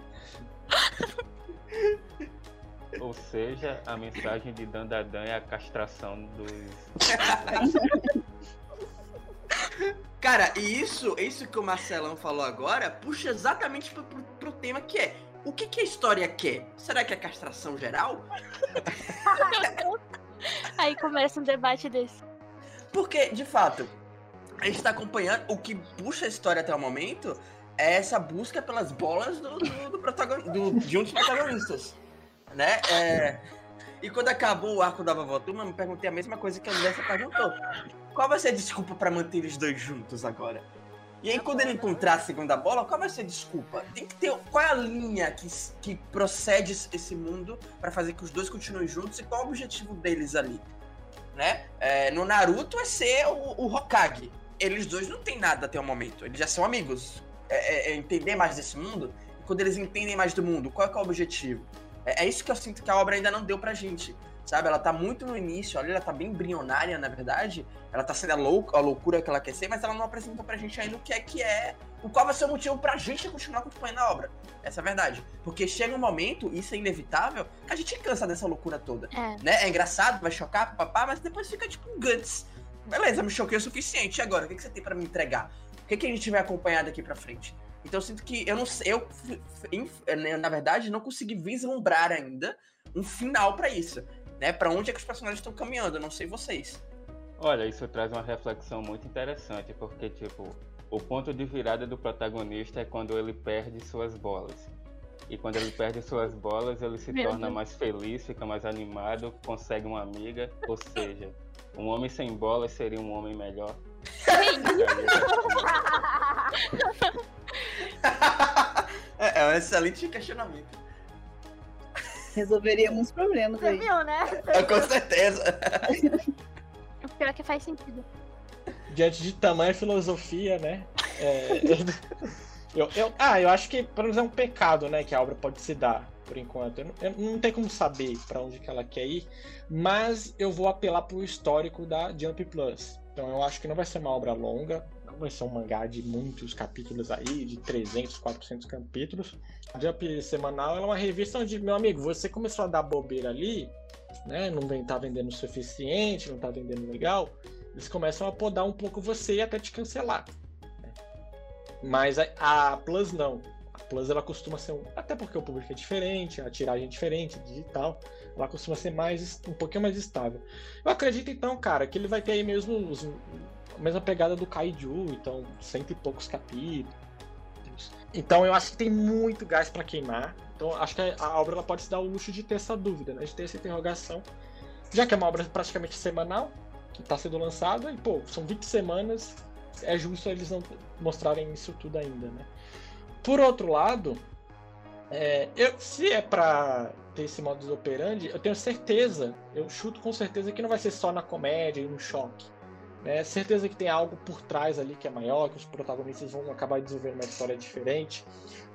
Ou seja, a mensagem de Dandadan é a castração dos. Cara, e isso, isso que o Marcelão falou agora puxa exatamente pro, pro, pro tema que é. O que, que a história quer? Será que é castração geral? (laughs) Aí começa um debate desse. Porque, de fato, a gente tá acompanhando. O que puxa a história até o momento é essa busca pelas bolas do, do, do protagonista, do, de um dos protagonistas. Né? É, e quando acabou o arco da vovó Turma, me perguntei a mesma coisa que a Andressa perguntou. Qual vai ser a desculpa para manter eles dois juntos agora? E aí, quando ele encontrar a segunda bola, qual vai ser a desculpa? Tem que ter. Qual é a linha que, que procede esse mundo para fazer que os dois continuem juntos e qual é o objetivo deles ali? Né? É, no Naruto é ser o, o, Hokage. Eles dois não têm nada até o momento. Eles já são amigos. É, é, é entender mais desse mundo. E quando eles entendem mais do mundo, qual é, é o objetivo? É, é, isso que eu sinto que a obra ainda não deu pra gente. Sabe? Ela tá muito no início, ali ela tá bem embrionária, na verdade. Ela tá sendo a, louca, a loucura que ela quer ser, mas ela não apresentou pra gente ainda o que é que é. O qual vai ser o motivo pra gente continuar acompanhando a obra. Essa é a verdade. Porque chega um momento, isso é inevitável, que a gente cansa dessa loucura toda. É, né? é engraçado, vai chocar, papá, mas depois fica tipo um guts. Beleza, me choquei o suficiente. E agora? O que, que você tem para me entregar? O que, que a gente vai acompanhar daqui pra frente? Então eu sinto que eu não sei, eu na verdade não consegui vislumbrar ainda um final para isso, né? Para onde é que os personagens estão caminhando? Eu não sei vocês. Olha, isso traz uma reflexão muito interessante, porque tipo, o ponto de virada do protagonista é quando ele perde suas bolas. E quando ele perde suas bolas, ele se Meu torna Deus. mais feliz, fica mais animado, consegue uma amiga, ou seja, um homem sem bolas seria um homem melhor. (laughs) (laughs) é, é um excelente questionamento. Resolveria muitos problemas Você aí. viu, né? É, com certeza. O (laughs) pior é que faz sentido. Diante de tamanha filosofia, né? É... (laughs) eu, eu, ah, eu acho que, pelo menos, é um pecado, né? Que a obra pode se dar, por enquanto. Eu não, eu não tem como saber para onde que ela quer ir, mas eu vou apelar pro histórico da Jump Plus. Então eu acho que não vai ser uma obra longa, vai ser um mangá de muitos capítulos aí, de 300, 400 capítulos. A Jump Semanal é uma revista onde, meu amigo, você começou a dar bobeira ali, né? Não tá vendendo o suficiente, não tá vendendo legal. Eles começam a podar um pouco você e até te cancelar. Mas a, a Plus não. Plus ela costuma ser um. Até porque o público é diferente, a tiragem é diferente, digital ela costuma ser mais um pouquinho mais estável. Eu acredito então, cara, que ele vai ter aí mesmo os, a mesma pegada do Kaiju, então cento e poucos capítulos. Então eu acho que tem muito gás para queimar. Então acho que a obra ela pode se dar o luxo de ter essa dúvida, né? de ter essa interrogação. já que é uma obra praticamente semanal, que está sendo lançada, e pô, são 20 semanas, é justo eles não mostrarem isso tudo ainda, né? Por outro lado, é, eu, se é pra ter esse modus operandi, eu tenho certeza, eu chuto com certeza que não vai ser só na comédia e no choque. Né? Certeza que tem algo por trás ali que é maior, que os protagonistas vão acabar desenvolvendo uma história diferente.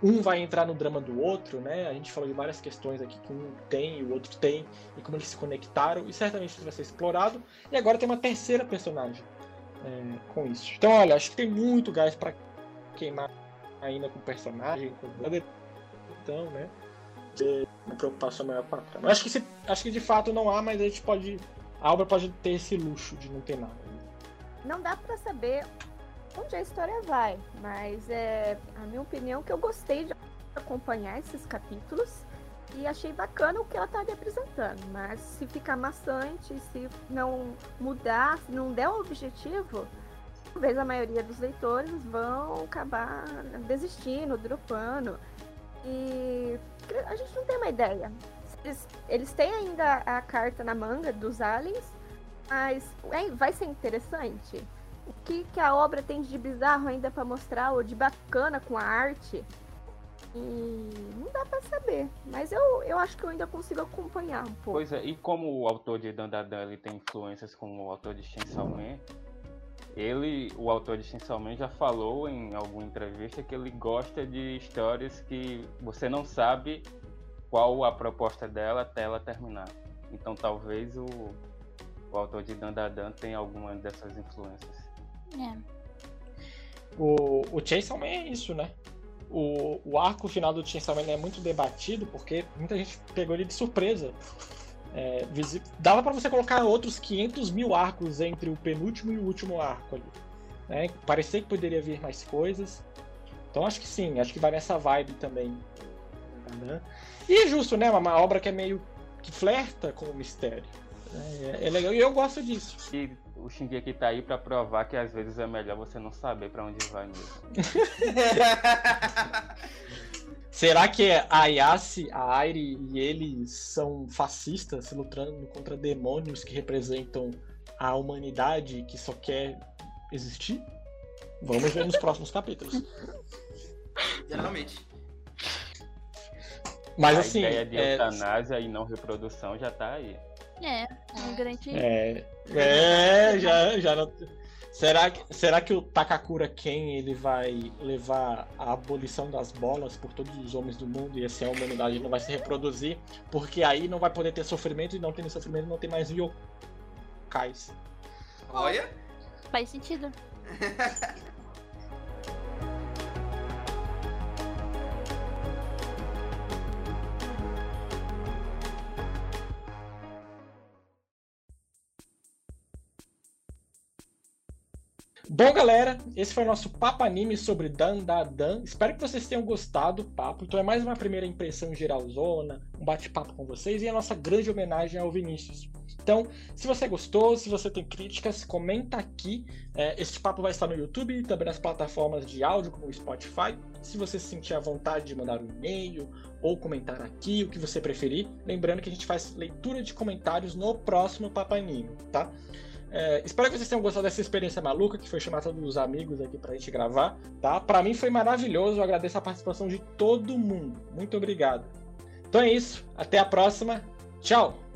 Um vai entrar no drama do outro, né? A gente falou de várias questões aqui que um tem e o outro tem, e como eles se conectaram, e certamente isso vai ser explorado. E agora tem uma terceira personagem é, com isso. Então, olha, acho que tem muito gás para queimar ainda com o personagem, com o então, né? Uma preocupação maior com a trama. Acho que, se, acho que de fato não há, mas a gente pode. A obra pode ter esse luxo de não ter nada. Não dá para saber onde a história vai, mas é a minha opinião que eu gostei de acompanhar esses capítulos e achei bacana o que ela tá me apresentando. Mas se ficar maçante, se não mudar, se não der o um objetivo, talvez a maioria dos leitores vão acabar desistindo, dropando. E a gente não tem uma ideia. Eles, eles têm ainda a carta na manga dos aliens, mas é, vai ser interessante. O que, que a obra tem de bizarro ainda para mostrar, ou de bacana com a arte? E não dá para saber. Mas eu, eu acho que eu ainda consigo acompanhar um pouco. Pois é, e como o autor de Dandadan ele tem influências como o autor de Chainsaw Man, ele, o autor de Chainsaw Man, já falou em alguma entrevista que ele gosta de histórias que você não sabe qual a proposta dela até ela terminar. Então talvez o, o autor de Dandadan tenha alguma dessas influências. É. O, o Chainsaw Man é isso, né? O, o arco final do Chainsaw Man é muito debatido porque muita gente pegou ele de surpresa. É, dava para você colocar outros 500 mil arcos entre o penúltimo e o último arco ali. Né? Parecia que poderia vir mais coisas. Então acho que sim, acho que vai nessa vibe também. Né? E é justo, né? Uma, uma obra que é meio que flerta com o mistério. É, é legal e eu gosto disso. E o Shingeki tá aí para provar que às vezes é melhor você não saber para onde vai mesmo. (laughs) (laughs) Será que a Yassi, a Airi e eles são fascistas lutando contra demônios que representam a humanidade que só quer existir? Vamos ver nos próximos capítulos. Geralmente. Mas a assim. A ideia de é... eutanásia e não reprodução já tá aí. É, é um grande. É, (laughs) é já, já não. Será que, será que o Takakura Ken ele vai levar a abolição das bolas por todos os homens do mundo e assim a humanidade não vai se reproduzir? Porque aí não vai poder ter sofrimento e não tendo sofrimento não tem mais yokais. Olha! Faz sentido. (laughs) Bom, galera, esse foi o nosso papo anime sobre Dan Da Dan. Espero que vocês tenham gostado do papo. Então é mais uma primeira impressão geralzona, um bate-papo com vocês e a nossa grande homenagem ao Vinícius. Então, se você gostou, se você tem críticas, comenta aqui. É, este papo vai estar no YouTube e também nas plataformas de áudio, como o Spotify. Se você se sentir à vontade de mandar um e-mail ou comentar aqui, o que você preferir. Lembrando que a gente faz leitura de comentários no próximo Papo Anime, tá? É, espero que vocês tenham gostado dessa experiência maluca, que foi chamar todos os amigos aqui pra gente gravar, tá? Pra mim foi maravilhoso, eu agradeço a participação de todo mundo. Muito obrigado. Então é isso, até a próxima. Tchau!